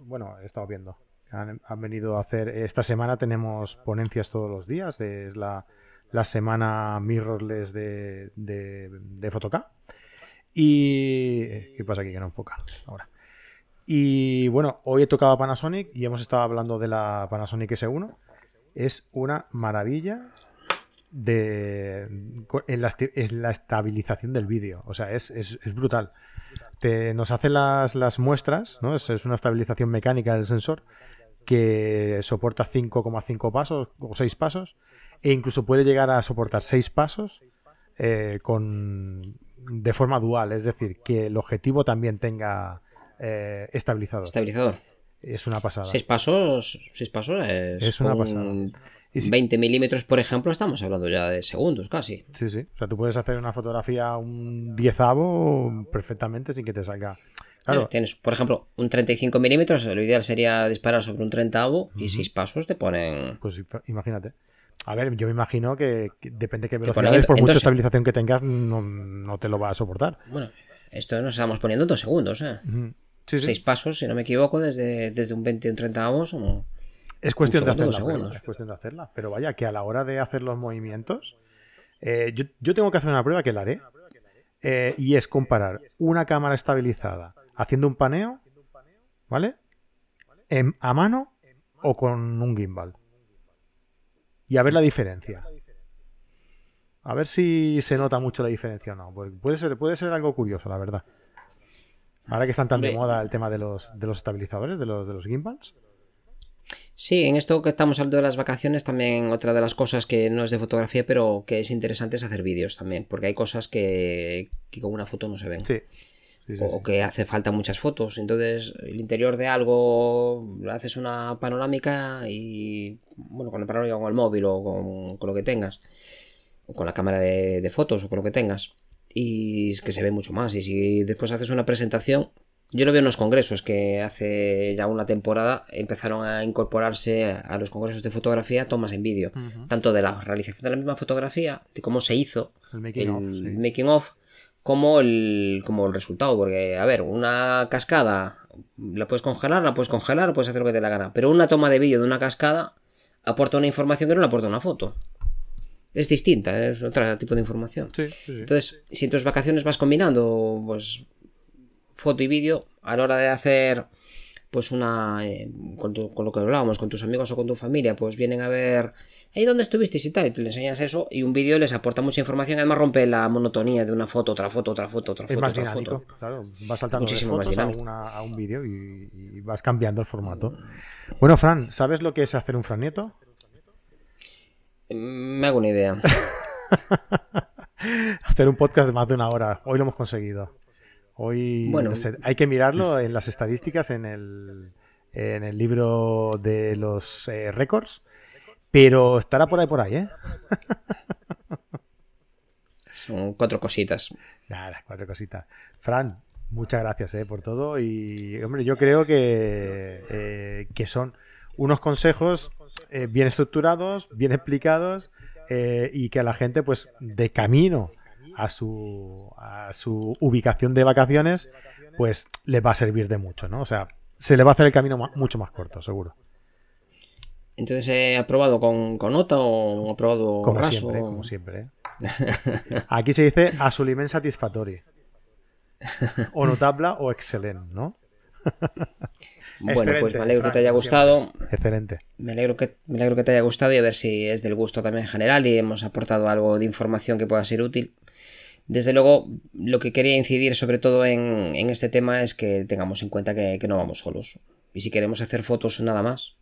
Bueno, he estado viendo. Han, venido a hacer. Esta semana tenemos ponencias todos los días. Es la, la semana mirrorless de, de, de. Y. ¿Qué pasa aquí que no enfoca? Ahora. Y bueno, hoy he tocado Panasonic y hemos estado hablando de la Panasonic S1. Es una maravilla de en la, en la estabilización del vídeo. O sea, es, es- es brutal. Te, nos hace las, las muestras, ¿no? Es, es una estabilización mecánica del sensor que soporta 5,5 pasos o 6 pasos e incluso puede llegar a soportar 6 pasos eh, con, de forma dual, es decir, que el objetivo también tenga eh, estabilizador. Estabilizador. Es una pasada. Seis pasos, seis pasos es, Es una pasada. Y si- 20 milímetros, por ejemplo, estamos hablando ya de segundos casi. Sí, sí. O sea, tú puedes hacer una fotografía un diezavo perfectamente sin que te salga. Claro, Tienes, por ejemplo, un 35 milímetros, lo ideal sería disparar sobre un 30 y seis pasos te ponen... pues im- imagínate. A ver, yo me imagino que, que depende de qué velocidades, por mucha estabilización que tengas, no, no te lo va a soportar. Bueno, esto nos estamos poniendo en dos segundos, ¿eh? Sí, sí. Seis pasos, si no me equivoco, desde, desde un 20 a un 30 avos. o- Es cuestión de segundo, hacerla. dos pero segundos. Es cuestión de hacerla. Pero vaya, que a la hora de hacer los movimientos, eh, yo, yo tengo que hacer una prueba que la haré. eh, y es comparar una cámara estabilizada haciendo un paneo, ¿vale? En- a mano o con un gimbal. Y a ver la diferencia. A ver si se nota mucho la diferencia o no. Porque puede ser, puede ser algo curioso, la verdad. Ahora que están tan de moda el tema de los, de los estabilizadores, de los, de los gimbals. Sí, en esto que estamos hablando de las vacaciones, también otra de las cosas que no es de fotografía, pero que es interesante es hacer vídeos también, porque hay cosas que, que con una foto no se ven. Sí. Sí, sí, o, que hace falta muchas fotos. Entonces, el interior de algo, haces una panorámica y, bueno, con el panorámica con el móvil o con, con lo que tengas, o con la cámara de, de fotos o con lo que tengas, y es que se ve mucho más. Y si después haces una presentación, yo lo veo en los congresos que hace ya una temporada empezaron a incorporarse a los congresos de fotografía tomas en vídeo, tanto de la realización de la misma fotografía, de cómo se hizo, El making el of, sí. making of como el, como el resultado. Porque, a ver, una cascada la puedes congelar, la puedes congelar, puedes hacer lo que te dé la gana. Pero una toma de vídeo de una cascada aporta una información que no le aporta una foto. Es distinta, es otro tipo de información. Sí, sí, sí. Entonces, si en tus vacaciones vas combinando, pues, foto y vídeo, a la hora de hacer, pues, una, eh, con, tu- con lo que hablábamos, con tus amigos o con tu familia, pues vienen a ver, ¿ahí dónde estuviste y tal? Y tú le enseñas eso y un vídeo les aporta mucha información, además rompe la monotonía de una foto, otra foto, otra foto, otra es foto, más otra dinámico, foto. claro. Vas saltando Muchísimo de más fotos a, dinámico. una- a un vídeo y, y vas cambiando el formato. Bueno, Fran, ¿sabes lo que es hacer un Fran Nieto? Mm, Me hago una idea. Hacer un podcast de más de una hora. Hoy lo hemos conseguido. Hoy Bueno. no sé, hay que mirarlo en las estadísticas, en el, en el libro de los eh, récords. Pero estará por ahí, por ahí, ¿eh? Son cuatro cositas. Nada, cuatro cositas. Fran, muchas gracias eh, por todo. Y, hombre, yo creo que, eh, que son unos consejos bien estructurados, bien explicados y que a la gente, pues, de camino a su, a su ubicación de vacaciones, pues, les va a servir de mucho, ¿no? O sea, se le va a hacer el camino mucho más corto, seguro. Entonces, ¿he aprobado con, con nota o he aprobado Como raso? siempre, como siempre. ¿eh? Aquí se dice assoliment satisfactory. O notable o excelente, ¿no? Bueno, pues me alegro que te haya gustado. Excelente. Me alegro, que, me alegro que te haya gustado y a ver si es del gusto también en general y hemos aportado algo de información que pueda ser útil. Desde luego, lo que quería incidir sobre todo en, este tema es que tengamos en cuenta que, no vamos solos. Y si queremos hacer fotos nada más,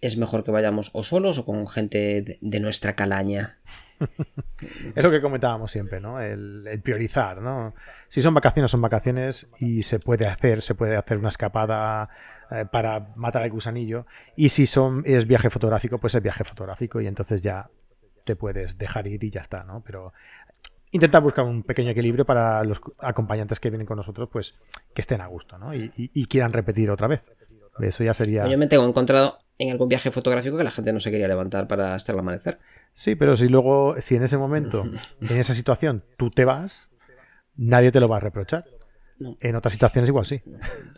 es mejor que vayamos o solos o con gente de, nuestra calaña. es lo que comentábamos siempre, ¿no? El, priorizar, ¿no? Si son vacaciones, son vacaciones y se puede hacer, se puede hacer una escapada eh, para matar al gusanillo. Y si son, es viaje fotográfico, pues es viaje fotográfico y entonces ya te puedes dejar ir y ya está, ¿no? Pero intenta buscar un pequeño equilibrio para los acompañantes que vienen con nosotros, pues que estén a gusto, ¿no? Y, quieran repetir otra vez. Eso ya sería. Yo me tengo encontrado en algún viaje fotográfico que la gente no se quería levantar para estar al amanecer. Sí, pero si luego, si en ese momento, en esa situación, tú te vas, nadie te lo va a reprochar. En otras situaciones igual sí.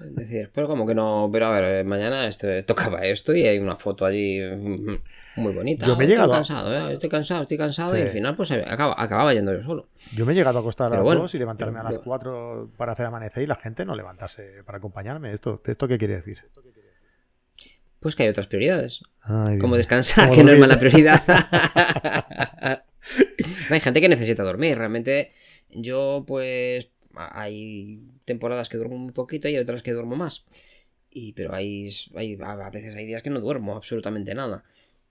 Es decir, pero como que no, pero a ver, eh, mañana este, tocaba esto y hay una foto allí mm, muy bonita. Yo me he llegado. Estoy cansado, ¿eh? estoy cansado, estoy cansado y al final pues acababa yendo yo solo. Yo me he llegado a acostar a las 2 y levantarme a las 4 para hacer amanecer y la gente no levantarse para acompañarme. ¿Esto, esto qué quiere decir? Pues que hay otras prioridades. como descansar, que no es mala prioridad. hay gente que necesita dormir. Realmente yo pues hay temporadas que duermo muy poquito y otras que duermo más. Y, pero hay, hay, a veces hay días que no duermo absolutamente nada.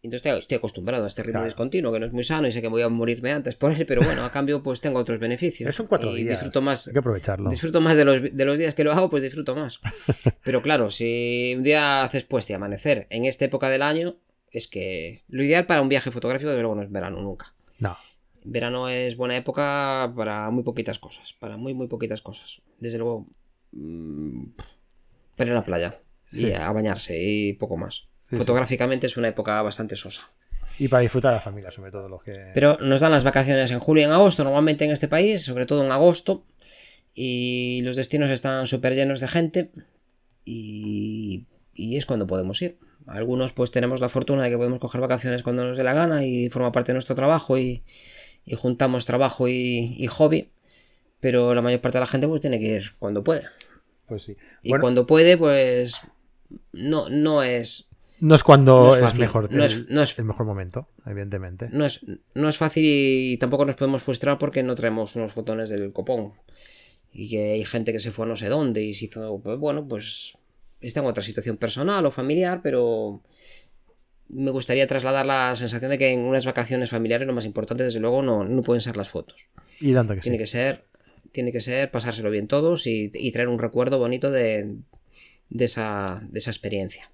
Entonces estoy acostumbrado a este ritmo discontinuo, que no es muy sano y sé que voy a morirme antes por él, pero bueno, a cambio pues tengo otros beneficios. Son cuatro y días. Disfruto más, hay que aprovecharlo. Disfruto más de los, de los días que lo hago, pues disfruto más. Pero claro, si un día haces puesta y amanecer en esta época del año, es que lo ideal para un viaje fotográfico desde luego no es verano nunca. No. Verano es buena época para muy poquitas cosas, para muy, muy poquitas cosas. Desde luego, mmm, a la playa y a bañarse y poco más. Fotográficamente es una época bastante sosa. Y para disfrutar de la familia, sobre todo los que... Pero nos dan las vacaciones en julio y en agosto, normalmente en este país, sobre todo en agosto, y los destinos están súper llenos de gente y, y es cuando podemos ir. Algunos pues tenemos la fortuna de que podemos coger vacaciones cuando nos dé la gana y forma parte de nuestro trabajo y, y juntamos trabajo y, hobby, pero la mayor parte de la gente pues tiene que ir cuando puede. Pues sí. Y cuando puede, pues no, no es... No es cuando es, mejor, no es, no es, el mejor momento, evidentemente. No es, no es fácil y tampoco nos podemos frustrar porque no traemos unos fotones del copón. Y que hay gente que se fue a no sé dónde y se hizo, pues bueno, pues está en otra situación personal o familiar, pero me gustaría trasladar la sensación de que en unas vacaciones familiares lo más importante, desde luego, no, no pueden ser las fotos. Y tanto que tiene que ser Tiene que ser pasárselo bien todos y, traer un recuerdo bonito de, de, esa, de esa experiencia.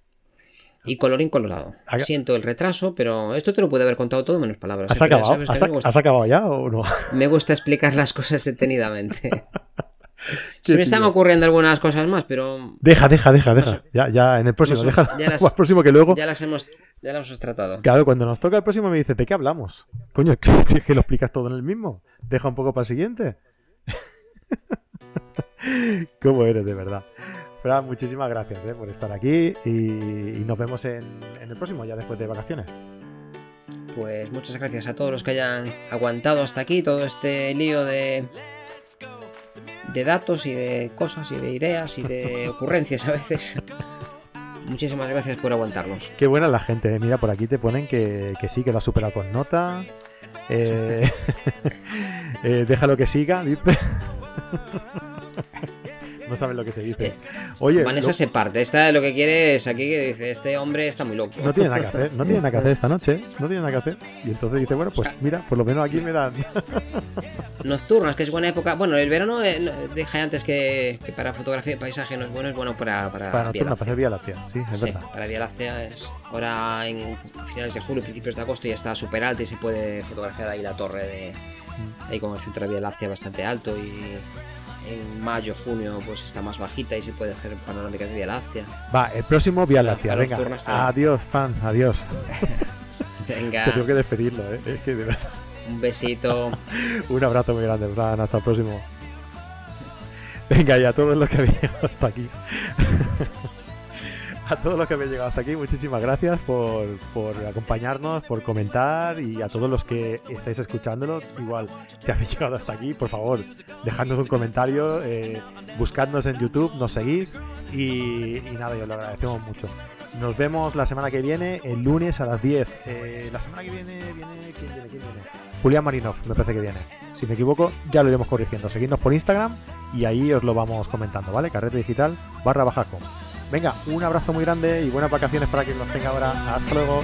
Y color incolorado. Siento el retraso, pero esto te lo puede haber contado todo menos palabras. ¿Has, ¿eh? acabado? ¿Has, acabado ya o no? Me gusta explicar las cosas detenidamente. Se me están ocurriendo algunas cosas más, pero. Deja, deja, deja, deja. Ya, ya, en el próximo. deja. Ya las, próximo que luego. Ya las hemos ya lo hemos tratado. Claro, cuando nos toca el próximo me dice, ¿de qué hablamos? Coño, si es que lo explicas todo en el mismo. Deja un poco para el siguiente. ¿Cómo eres, de verdad? Fran, muchísimas gracias eh, por estar aquí y, nos vemos en, el próximo, ya después de vacaciones. Pues muchas gracias a todos los que hayan aguantado hasta aquí todo este lío de, de datos y de cosas y de ideas y de ocurrencias a veces. Muchísimas gracias por aguantarnos. Qué buena la gente. ¿eh? Mira, por aquí te ponen que, que sí, que lo ha superado con nota. Eh, eh, déjalo que siga, dice. no saben lo que se dice. Oye, Vanessa se parte. Esta lo que quiere es aquí que dice, este hombre está muy loco. No tiene nada que hacer, no tiene nada que hacer esta noche, no tiene nada que hacer. Y entonces dice, bueno, pues mira, por lo menos aquí me dan. Nocturnas, que es buena época. Bueno, el verano eh, dije antes que, para fotografía de paisaje no es bueno, es bueno para para, para, Vía para hacer Vía Láctea, sí, es verdad. Para Vía Láctea es ahora en finales de julio, principios de agosto ya está súper alta y se puede fotografiar ahí la torre de mm. ahí con el centro de Vía Láctea bastante alto y en mayo, junio, pues está más bajita y se puede hacer panorámicas de Vía Láctea. Va, el próximo Vía Láctea, venga. Adiós, fan, adiós. venga. tengo que despedirlo, ¿eh? Es que de verdad. Un besito. Un abrazo muy grande, Fran. Hasta el próximo. Venga, ya todos los que había hasta aquí. a todos los que habéis llegado hasta aquí, muchísimas gracias por, por, acompañarnos, por comentar y a todos los que estáis escuchándolo, igual, si habéis llegado hasta aquí, por favor, dejadnos un comentario, eh, buscadnos en YouTube, nos seguís y, nada, yo lo agradecemos mucho. Nos vemos la semana que viene, el lunes a las 10. Eh, la semana que viene, viene, ¿quién viene? ¿Quién viene? Julián Marinov, me parece que viene. Si me equivoco, ya lo iremos corrigiendo. Seguidnos por Instagram y ahí os lo vamos comentando, ¿vale? Carrete digital barra baja com. Venga, un abrazo muy grande y buenas vacaciones para quien nos tenga ahora. Hasta luego.